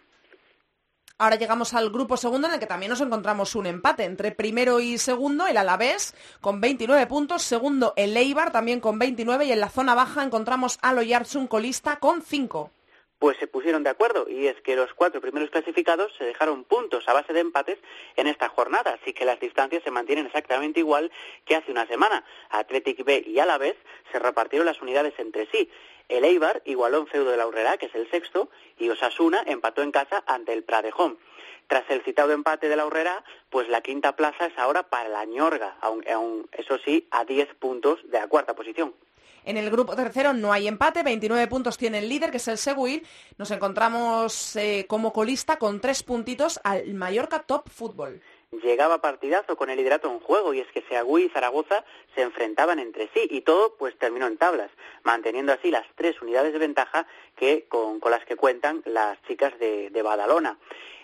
Ahora llegamos al grupo segundo en el que también nos encontramos un empate entre primero y segundo, el Alavés con 29 puntos, segundo el Eibar también con 29 y en la zona baja encontramos al Oyartsun colista con 5 pues se pusieron de acuerdo y es que los cuatro primeros clasificados se dejaron puntos a base de empates en esta jornada, así que las distancias se mantienen exactamente igual que hace una semana. Athletic B y Alavés se repartieron las unidades entre sí. El Eibar igualó en feudo de la Urrera, que es el sexto, y Osasuna empató en casa ante el Pradejón. Tras el citado empate de la Urrera, pues la quinta plaza es ahora para la Ñorga, aunque eso sí, a 10 puntos de la cuarta posición. En el grupo tercero no hay empate, 29 puntos tiene el líder, que es el Seguir. Nos encontramos eh, como colista con tres puntitos al Mallorca Top Fútbol. Llegaba partidazo con el liderato en juego y es que Seagüí y Zaragoza se enfrentaban entre sí y todo pues terminó en tablas, manteniendo así las tres unidades de ventaja que con, las que cuentan las chicas de, de Badalona.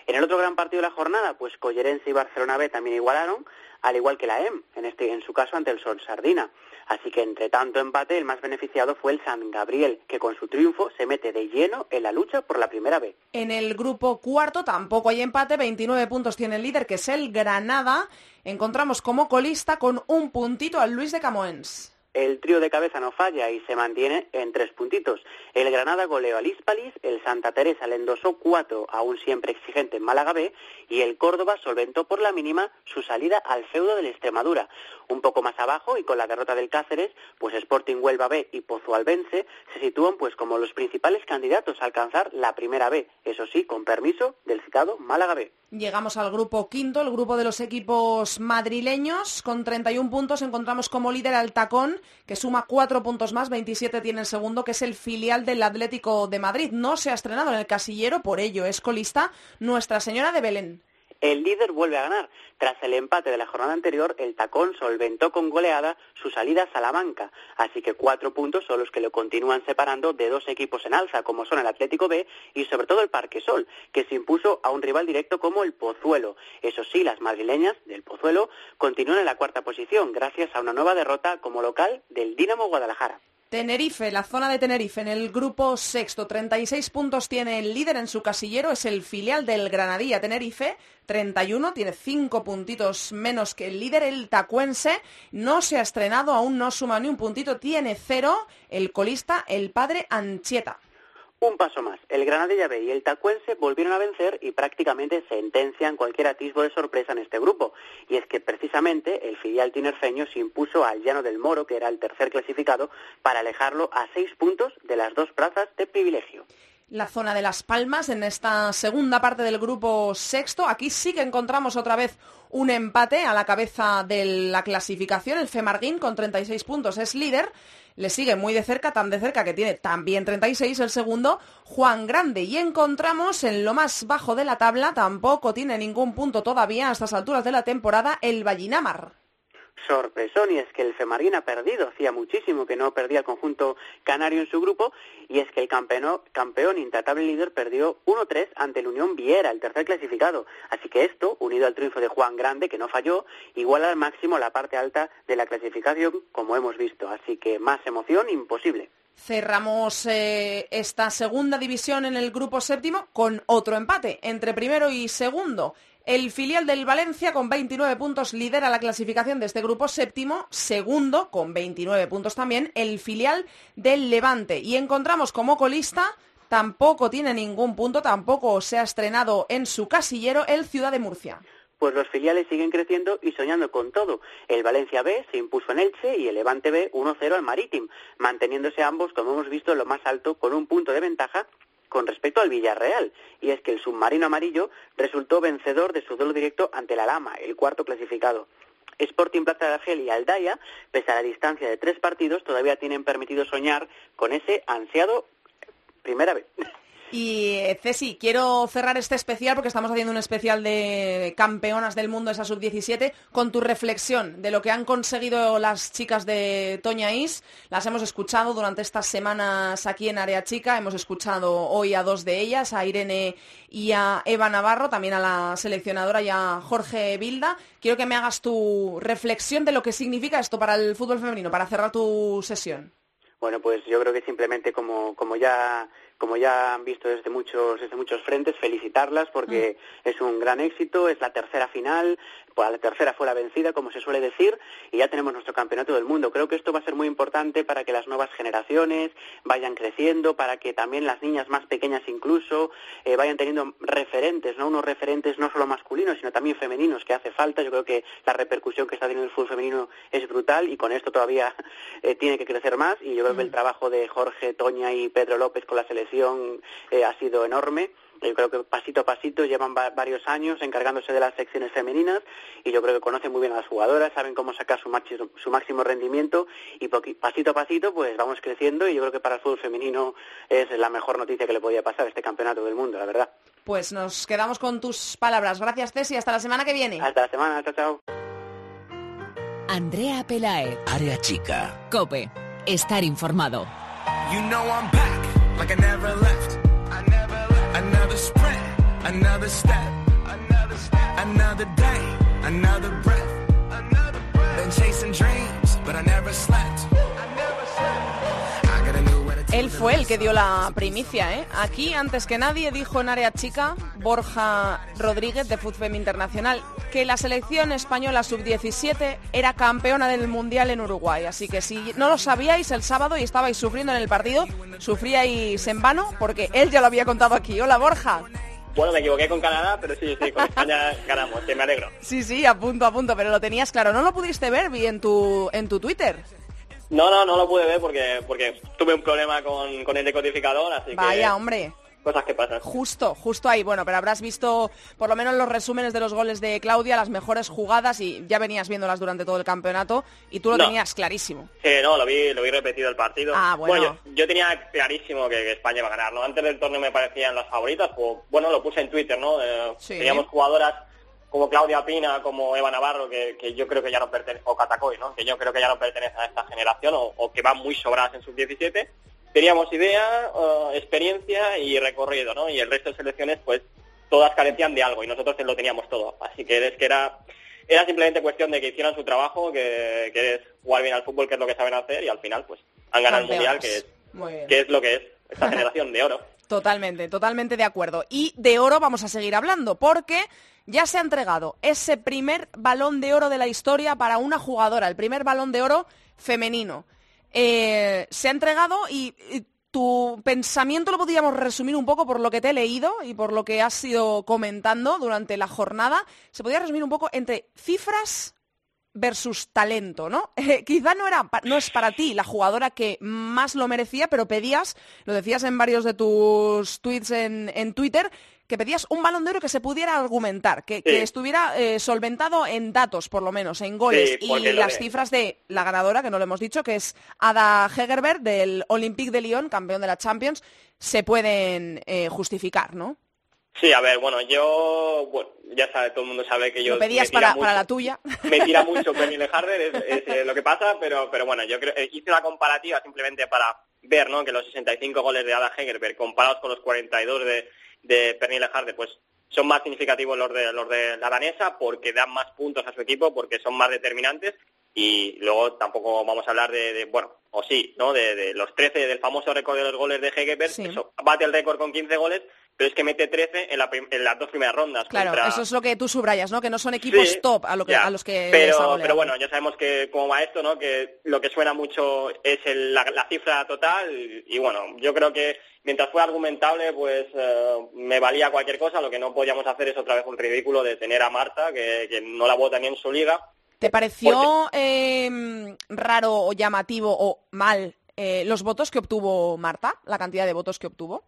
En el otro gran partido de la jornada, pues Collerense y Barcelona B también igualaron, al igual que la EM, en, este, en su caso ante el Sol Sardina. Así que entre tanto empate, el más beneficiado fue el San Gabriel, que con su triunfo se mete de lleno en la lucha por la primera vez. En el grupo cuarto tampoco hay empate, 29 puntos tiene el líder, que es el Granada. Encontramos como colista con un puntito al Luis de Camoens el trío de cabeza no falla y se mantiene en tres puntitos. El Granada goleó al Hispalis, el Santa Teresa le endosó cuatro a un siempre exigente Málaga B y el Córdoba solventó por la mínima su salida al feudo del Extremadura. Un poco más abajo y con la derrota del Cáceres, pues Sporting Huelva B y Pozualbense se sitúan pues como los principales candidatos a alcanzar la primera B, eso sí, con permiso del citado Málaga B. Llegamos al grupo quinto, el grupo de los equipos madrileños. Con 31 puntos encontramos como líder al Tacón, que suma cuatro puntos más, 27 tiene el segundo, que es el filial del Atlético de Madrid. No se ha estrenado en el casillero, por ello es colista Nuestra Señora de Belén. El líder vuelve a ganar. Tras el empate de la jornada anterior, el tacón solventó con goleada su salida a Salamanca, así que cuatro puntos son los que lo continúan separando de dos equipos en alza, como son el Atlético B y sobre todo el Parque Sol, que se impuso a un rival directo como el Pozuelo. Eso sí, las madrileñas del Pozuelo continúan en la cuarta posición, gracias a una nueva derrota como local del Dinamo Guadalajara. Tenerife, la zona de Tenerife en el grupo sexto, 36 puntos tiene el líder en su casillero, es el filial del Granadilla. Tenerife, 31, tiene 5 puntitos menos que el líder, el tacuense, no se ha estrenado, aún no suma ni un puntito, tiene cero, el colista, el padre Anchieta. Un paso más, el Granadilla B y el Tacuense volvieron a vencer y prácticamente sentencian cualquier atisbo de sorpresa en este grupo. Y es que precisamente el filial tinerfeño se impuso al Llano del Moro, que era el tercer clasificado, para alejarlo a seis puntos de las dos plazas de privilegio la zona de Las Palmas en esta segunda parte del grupo sexto. Aquí sí que encontramos otra vez un empate a la cabeza de la clasificación. El Femarguín con 36 puntos es líder. Le sigue muy de cerca, tan de cerca que tiene también 36 el segundo, Juan Grande. Y encontramos en lo más bajo de la tabla, tampoco tiene ningún punto todavía a estas alturas de la temporada, el Vallinamar sorpresón y es que el Femarguín ha perdido, hacía muchísimo que no perdía el conjunto canario en su grupo y es que el campeón, intratable líder perdió 1-3 ante el Unión Viera, el tercer clasificado. Así que esto, unido al triunfo de Juan Grande, que no falló, iguala al máximo la parte alta de la clasificación, como hemos visto. Así que más emoción imposible. Cerramos eh, esta segunda división en el grupo séptimo con otro empate entre primero y segundo. El filial del Valencia con 29 puntos lidera la clasificación de este grupo séptimo, segundo con 29 puntos también el filial del Levante. Y encontramos como colista, tampoco tiene ningún punto, tampoco se ha estrenado en su casillero el Ciudad de Murcia pues los filiales siguen creciendo y soñando con todo. El Valencia B se impuso en Elche y el Levante B 1-0 al Maritim, manteniéndose ambos, como hemos visto, en lo más alto con un punto de ventaja con respecto al Villarreal, y es que el submarino amarillo resultó vencedor de su duelo directo ante la Lama, el cuarto clasificado. Sporting Plaza de Argel y Aldaya, pese a la distancia de tres partidos, todavía tienen permitido soñar con ese ansiado primera vez. Y eh, Ceci, quiero cerrar este especial porque estamos haciendo un especial de campeonas del mundo, esa sub-17, con tu reflexión de lo que han conseguido las chicas de Toña Is. Las hemos escuchado durante estas semanas aquí en Área Chica, hemos escuchado hoy a dos de ellas, a Irene y a Eva Navarro, también a la seleccionadora y a Jorge Bilda. Quiero que me hagas tu reflexión de lo que significa esto para el fútbol femenino, para cerrar tu sesión. Bueno, pues yo creo que simplemente como, como ya como ya han visto desde muchos, desde muchos frentes, felicitarlas porque mm. es un gran éxito, es la tercera final, pues la tercera fue la vencida, como se suele decir, y ya tenemos nuestro campeonato del mundo. Creo que esto va a ser muy importante para que las nuevas generaciones vayan creciendo, para que también las niñas más pequeñas incluso eh, vayan teniendo referentes, ¿no? Unos referentes no solo masculinos, sino también femeninos, que hace falta. Yo creo que la repercusión que está teniendo el fútbol femenino es brutal y con esto todavía (laughs) eh, tiene que crecer más y yo creo que el trabajo de Jorge, Toña y Pedro López con la selección eh, ha sido enorme yo creo que pasito a pasito llevan varios años encargándose de las secciones femeninas y yo creo que conocen muy bien a las jugadoras, saben cómo sacar su máximo, su máximo rendimiento y pasito a pasito pues vamos creciendo y yo creo que para el fútbol femenino es la mejor noticia que le podía pasar este campeonato del mundo, la verdad. Pues nos quedamos con tus palabras. Gracias, Ceci. Hasta la semana que viene. Hasta la semana. Chao, chao. Andrea Pelae. Área chica. Cope. Estar informado. You know I'm back, like I never left. Another sprint, another step, another step, another day, another breath, another breath. Been chasing dreams, but I never slept. Él fue el que dio la primicia, ¿eh? Aquí, antes que nadie, dijo en área chica Borja Rodríguez de FUTFEM Internacional que la selección española sub-17 era campeona del Mundial en Uruguay. Así que si no lo sabíais el sábado y estabais sufriendo en el partido, sufríais en vano porque él ya lo había contado aquí. Hola, Borja. Bueno, me equivoqué con Canadá, pero sí, sí, con España (laughs) ganamos, que me alegro. Sí, sí, a punto, a punto, pero lo tenías claro. ¿No lo pudiste ver vi en tu, en tu Twitter? No, no, no lo pude ver porque porque tuve un problema con, con el decodificador, así que... Vaya, hombre cosas que pasan. Justo, justo ahí. Bueno, pero habrás visto por lo menos los resúmenes de los goles de Claudia, las mejores jugadas y ya venías viéndolas durante todo el campeonato y tú lo tenías clarísimo. Sí, no, lo vi, lo vi repetido el partido. Ah, bueno. yo, tenía clarísimo que, España iba a ganar, ¿no? Antes del torneo me parecían las favoritas, pues bueno, lo puse en Twitter, ¿no? Eh, teníamos jugadoras como Claudia Pina, como Eva Navarro, que, yo creo que ya no pertenece, o Catacoy, ¿no? que yo creo que ya no pertenecen a esta generación o, que van muy sobradas en sub-17. Teníamos idea, eh, experiencia y recorrido, ¿no? Y el resto de selecciones, pues, todas carecían de algo y nosotros lo teníamos todo. Así que es que era, era simplemente cuestión de que hicieran su trabajo, que, que es jugar bien al fútbol, que es lo que saben hacer, y al final, pues, han ganado el Mundial, que es, que es lo que es esta (laughs) generación de oro. Totalmente, totalmente de acuerdo. Y de oro vamos a seguir hablando, porque ya se ha entregado ese primer balón de oro de la historia para una jugadora, el primer balón de oro femenino. Eh, se ha entregado y, tu pensamiento lo podríamos resumir un poco por lo que te he leído y por lo que has ido comentando durante la jornada. Se podría resumir un poco entre cifras versus talento, ¿no? (laughs) quizá no era no es para ti la jugadora que más lo merecía, pero pedías, lo decías en varios de tus tweets en Twitter, que pedías un balón de oro que se pudiera argumentar, que, estuviera eh, solventado en datos, por lo menos, en goles. y las cifras de la ganadora, que no lo hemos dicho, que es Ada Hegerberg del Olympique de Lyon, campeón de la Champions, se pueden eh, justificar, ¿no? Sí, a ver, bueno, yo, bueno, ya sabe, todo el mundo sabe que yo... Lo pedías para, para, la tuya. Me tira (laughs) mucho Penny Harder, es, es eh, lo que pasa, pero, pero bueno, yo creo, hice una comparativa simplemente para ver, ¿no?, que los 65 goles de Ada Hegerberg comparados con los 42 de, de Pernille Harder, pues son más significativos los de, los de la danesa porque dan más puntos a su equipo, porque son más determinantes y luego tampoco vamos a hablar de, bueno, o sí, ¿no? De, los 13 del famoso récord de los goles de Hegerberg, eso bate el récord con 15 goles, pero es que mete 13 en, las dos primeras rondas. Claro, eso es lo que tú subrayas, ¿no? Que no son equipos top a, lo que, a los que pero, pero bueno, ya sabemos que como va esto, ¿no? Que lo que suena mucho es la, cifra total y, bueno, yo creo que mientras fue argumentable, pues eh, me valía cualquier cosa. Lo que no podíamos hacer es otra vez un ridículo de tener a Marta, que, no la vota ni en su liga. ¿Te pareció em, raro o llamativo o mal eh, los votos que obtuvo Marta, la cantidad de votos que obtuvo?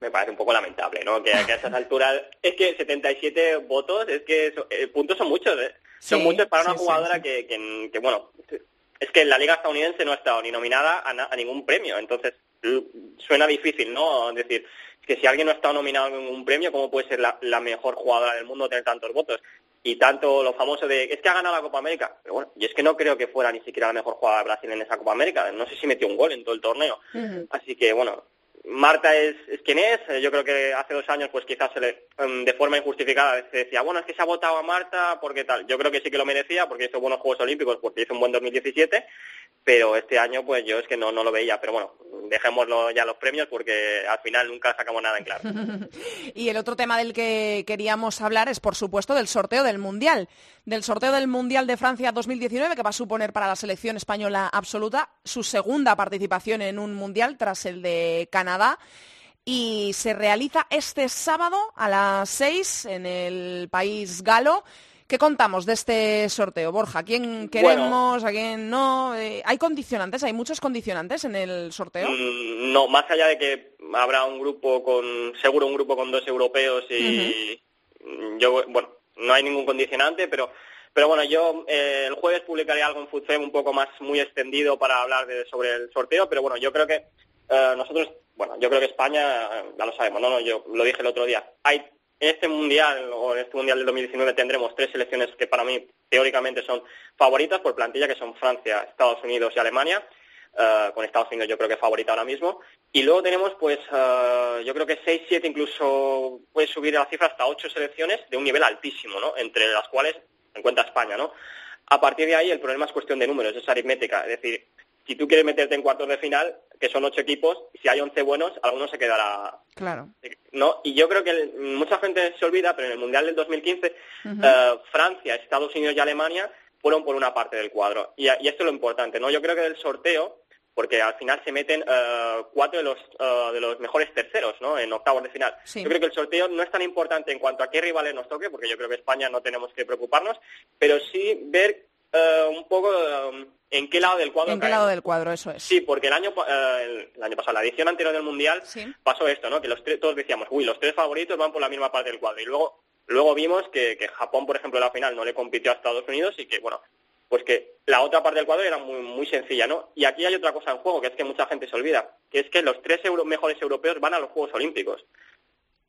Me parece un poco lamentable, ¿no? Que, a esas (laughs) alturas es que 77 votos, es que eh, puntos son muchos, ¿eh? son muchos para una jugadora que, que, bueno, es que la liga estadounidense no ha estado ni nominada a, ningún premio, entonces suena difícil, ¿no? Es decir, que si alguien no ha estado nominado en un premio, ¿cómo puede ser la, mejor jugadora del mundo tener tantos votos? Y tanto lo famoso de, es que ha ganado la Copa América, pero bueno, y es que no creo que fuera ni siquiera la mejor jugadora de Brasil en esa Copa América, no sé si metió un gol en todo el torneo, así que bueno, Marta es, quien es. Eh, yo creo que hace dos años, pues quizás se le, em, de forma injustificada decía, bueno, es que se ha votado a Marta porque tal. Yo creo que sí que lo merecía porque hizo buenos Juegos Olímpicos, porque hizo un buen 2017, pero este año, pues yo es que no, no lo veía. Pero bueno, dejémoslo ya los premios porque al final nunca sacamos nada en claro. (laughs) y el otro tema del que queríamos hablar es, por supuesto, del sorteo del Mundial. Del sorteo del Mundial de Francia 2019, que va a suponer para la selección española absoluta su segunda participación en un Mundial tras el de Canadá y se realiza este sábado a las seis en el país galo. ¿Qué contamos de este sorteo, Borja? ¿A quién queremos? ¿A quién no? Eh, ¿Hay condicionantes? ¿Hay muchos condicionantes en el sorteo? Mm, no, más allá de que habrá un grupo con, seguro un grupo con dos europeos y yo, bueno, no hay ningún condicionante, pero pero bueno, yo eh, el jueves publicaré algo en FUTFEM un poco más muy extendido para hablar de, sobre el sorteo, pero bueno, yo creo que eh, nosotros, bueno, yo creo que España, ya lo sabemos, ¿no? Yo lo dije el otro día, hay en este mundial o en este mundial del 2019 tendremos tres selecciones que para mí teóricamente son favoritas por plantilla, que son Francia, Estados Unidos y Alemania. Uh, con Estados Unidos yo creo que es favorita ahora mismo. Y luego tenemos, pues, uh, yo creo que seis, siete, incluso puede subir la cifra hasta ocho selecciones de un nivel altísimo, ¿no? Entre las cuales en cuenta España, ¿no? A partir de ahí el problema es cuestión de números, es aritmética. Es decir, si tú quieres meterte en cuartos de final, que son ocho equipos, si hay once buenos, alguno se quedará. Claro. ¿no? Y yo creo que mucha gente se olvida, pero en el Mundial del 2015, eh, Francia, Estados Unidos y Alemania fueron por una parte del cuadro. Y, y, esto es lo importante, ¿no? Yo creo que del sorteo, porque al final se meten eh, cuatro de los, eh, de los mejores terceros, ¿no? En octavos de final. Yo creo que el sorteo no es tan importante en cuanto a qué rivales nos toque, porque yo creo que España no tenemos que preocuparnos, pero sí ver un poco ¿En qué lado del cuadro? ¿En qué lado del cuadro? Eso es. Sí, porque el año, eh, el, año pasado, la edición anterior del Mundial, pasó esto, ¿no? Que los todos decíamos, uy, los tres favoritos van por la misma parte del cuadro. Y luego, luego vimos que, Japón, por ejemplo, en la final no le compitió a Estados Unidos y que, bueno, pues que la otra parte del cuadro era muy, muy sencilla, ¿no? Y aquí hay otra cosa en juego, que es que mucha gente se olvida, que es que los tres mejores europeos van a los Juegos Olímpicos.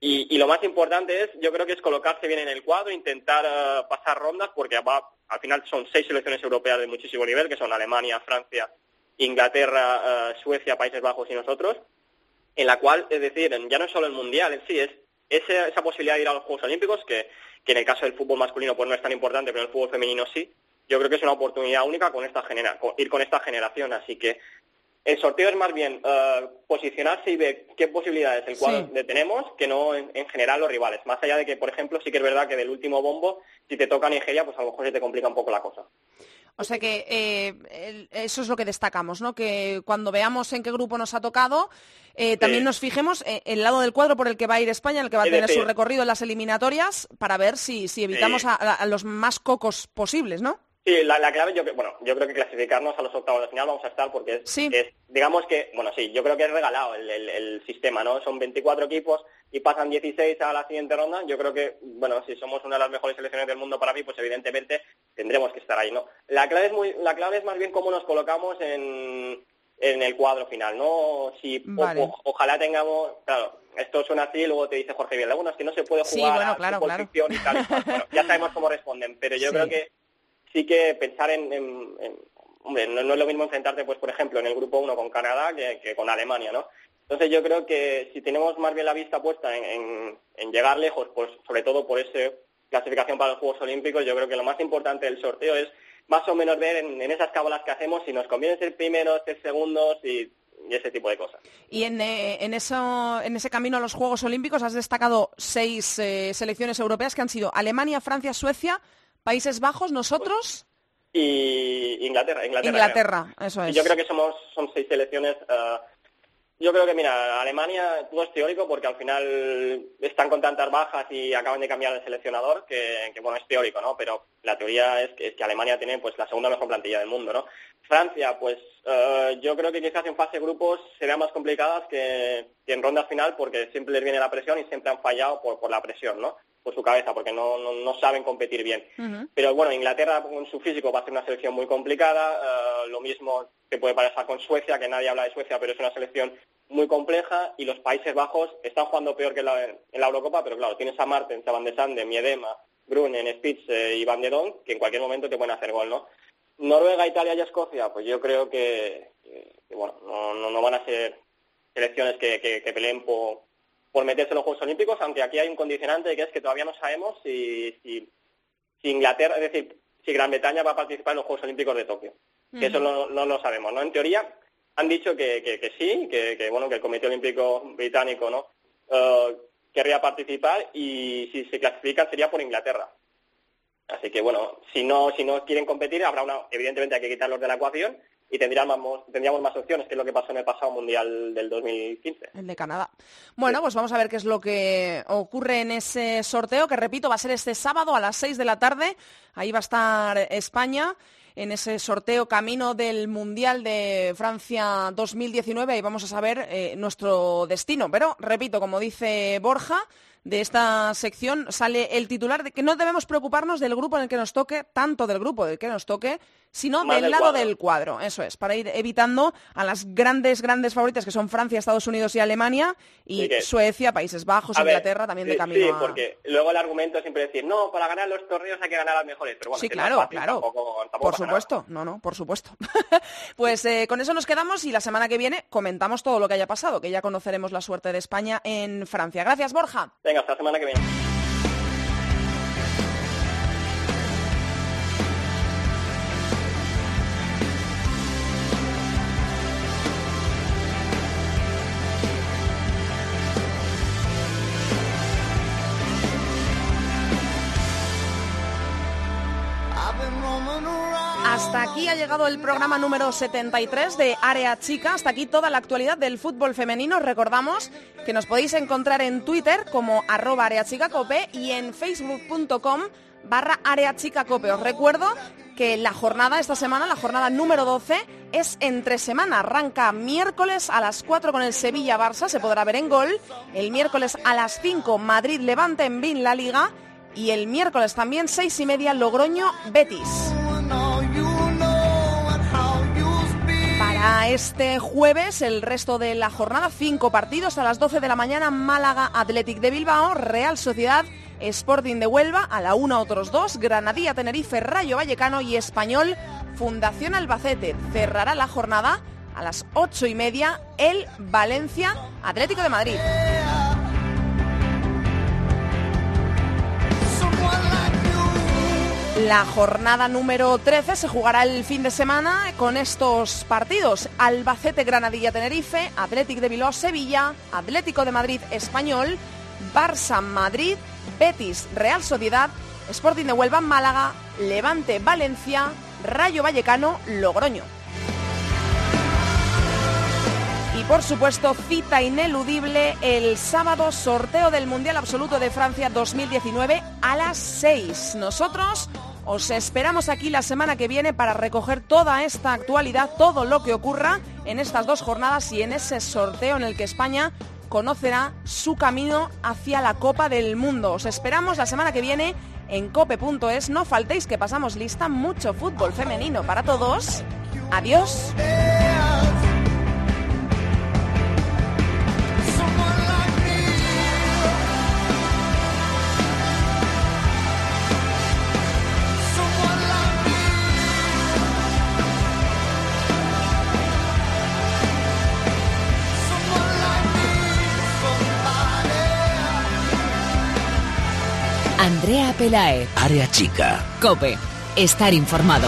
Y, lo más importante es, yo creo que es colocarse bien en el cuadro, intentar eh, pasar rondas, porque va, al final son seis selecciones europeas de muchísimo nivel, que son Alemania, Francia, Inglaterra, eh, Suecia, Países Bajos y nosotros, en la cual, es decir, ya no es solo el Mundial en sí, es esa, esa posibilidad de ir a los Juegos Olímpicos, que, que, en el caso del fútbol masculino pues no es tan importante, pero en el fútbol femenino sí, yo creo que es una oportunidad única con esta genera, ir con esta generación, así que el sorteo es más bien uh, posicionarse y ver qué posibilidades el cuadro tenemos que no en, general los rivales. Más allá de que, por ejemplo, sí que es verdad que del último bombo, si te toca Nigeria, pues a lo mejor se te complica un poco la cosa. O sea que eh, eso es lo que destacamos, ¿no? Que cuando veamos en qué grupo nos ha tocado, eh, también nos fijemos el lado del cuadro por el que va a ir España, el que va a tener su recorrido en las eliminatorias, para ver si, si evitamos a los más cocos posibles, ¿no? Sí, la, clave, yo, bueno, yo creo que clasificarnos a los octavos de final vamos a estar porque es, digamos que, bueno, sí, yo creo que es regalado el, sistema, ¿no? Son 24 equipos y pasan 16 a la siguiente ronda. Yo creo que, bueno, si somos una de las mejores selecciones del mundo para mí, pues evidentemente tendremos que estar ahí, ¿no? La clave es, muy, la clave es más bien cómo nos colocamos en, en el cuadro final, ¿no? Si ojalá tengamos, claro, esto suena así y luego te dice Jorge Bien, bueno, es que no se puede jugar a claro, y tal. ya sabemos cómo responden, pero yo (laughs) creo que sí que pensar en, hombre, no, es lo mismo enfrentarte, pues, por ejemplo, en el grupo 1 con Canadá que, con Alemania, ¿no? Entonces yo creo que si tenemos más bien la vista puesta en, llegar lejos, pues sobre todo por esa clasificación para los Juegos Olímpicos, yo creo que lo más importante del sorteo es más o menos ver en, esas cábalas que hacemos si nos conviene ser primeros, ser segundos y, ese tipo de cosas. Y en, eh, eso, en ese camino a los Juegos Olímpicos has destacado seis eh, selecciones europeas que han sido Alemania, Francia, Suecia, Países Bajos, nosotros. Y Inglaterra. Inglaterra, Inglaterra eso es. yo creo que somos son seis selecciones. Eh, yo creo que, mira, Alemania todo es teórico porque al final están con tantas bajas y acaban de cambiar de seleccionador que, bueno, es teórico, ¿no? Pero la teoría es que, Alemania tiene pues la segunda mejor plantilla del mundo, ¿no? Francia, pues eh, yo creo que quizás en fase de grupos serán más complicadas que, en ronda final porque siempre les viene la presión y siempre han fallado por, por la presión, ¿no? Por su cabeza, porque no, no, saben competir bien. Pero bueno, Inglaterra con su físico va a ser una selección muy complicada, eh, lo mismo que puede pasar con Suecia, que nadie habla de Suecia, pero es una selección muy compleja, y los Países Bajos están jugando peor que la, en la Eurocopa, pero claro, tienes a Martens, a Van de Sande, Miedema, Brunen, Spitz eh, y Van de Donk, que en cualquier momento te pueden hacer gol, ¿no? Noruega, Italia y Escocia, pues yo creo que, bueno, no, no, van a ser selecciones que, que, peleen por, por meterse en los Juegos Olímpicos, aunque aquí hay un condicionante que es que todavía no sabemos si, si, Inglaterra, es decir, si Gran Bretaña va a participar en los Juegos Olímpicos de Tokio. Que eso no, no lo sabemos, ¿no? En teoría han dicho que, que, sí, que, bueno, que el Comité Olímpico Británico, ¿no? Uh, querría participar y si se clasifican sería por Inglaterra. Así que bueno, si no, si no quieren competir, habrá una, evidentemente hay que quitarlos de la ecuación y tendríamos, tendríamos más opciones, que es lo que pasó en el pasado Mundial del 2015. El de Canadá. Bueno, pues vamos a ver qué es lo que ocurre en ese sorteo, que repito, va a ser este sábado a las 6 de la tarde. Ahí va a estar España en ese sorteo camino del Mundial de Francia 2019 y vamos a saber eh, nuestro destino. Pero, repito, como dice Borja, de esta sección sale el titular de que no debemos preocuparnos del grupo en el que nos toque, tanto del grupo del que nos toque, sino del, lado del cuadro. Eso es, para ir evitando a las grandes, grandes favoritas que son Francia, Estados Unidos y Alemania, y Suecia, Países Bajos, Inglaterra también de camino. Sí, porque luego el argumento es siempre decir, no, para ganar los torneos hay que ganar a los mejores. Pero bueno, sí, claro, claro. por supuesto, no, no, por supuesto. (laughs) pues eh, con eso nos quedamos y la semana que viene comentamos todo lo que haya pasado, que ya conoceremos la suerte de España en Francia. Gracias, Borja. Venga, hasta la semana que viene. El programa número 73 de Área Chica. Hasta aquí toda la actualidad del fútbol femenino. Recordamos que nos podéis encontrar en Twitter como arroba areachicacope y en facebook.com barra areachicacope. Os recuerdo que la jornada esta semana, la jornada número 12, es entre semana. Arranca miércoles a las 4 con el Sevilla-Barça, se podrá ver en gol. El miércoles a las 5 Madrid-Levante en BIN La Liga. Y el miércoles también 6 y media Logroño-Betis. Para este jueves, el resto de la jornada, cinco partidos a las 12 de la mañana, Málaga Athletic de Bilbao, Real Sociedad Sporting de Huelva, a la una otros dos, Granadilla Tenerife, Rayo Vallecano y Español Fundación Albacete. Cerrará la jornada a las ocho y media el Valencia Atlético de Madrid. La jornada número 13 se jugará el fin de semana con estos partidos. Albacete, Granadilla, Tenerife, Atlético de Bilbao, Sevilla, Atlético de Madrid, Español, Barça, Madrid, Betis, Real Sociedad, Sporting de Huelva, Málaga, Levante, Valencia, Rayo Vallecano, Logroño. Y por supuesto, cita ineludible el sábado sorteo del Mundial Absoluto de Francia 2019 a las 6. Nosotros os esperamos aquí la semana que viene para recoger toda esta actualidad, todo lo que ocurra en estas dos jornadas y en ese sorteo en el que España conocerá su camino hacia la Copa del Mundo. Os esperamos la semana que viene en cope.es. No faltéis que pasamos lista mucho fútbol femenino para todos. Adiós. Pelae. Área Chica. Cope. Estar informado.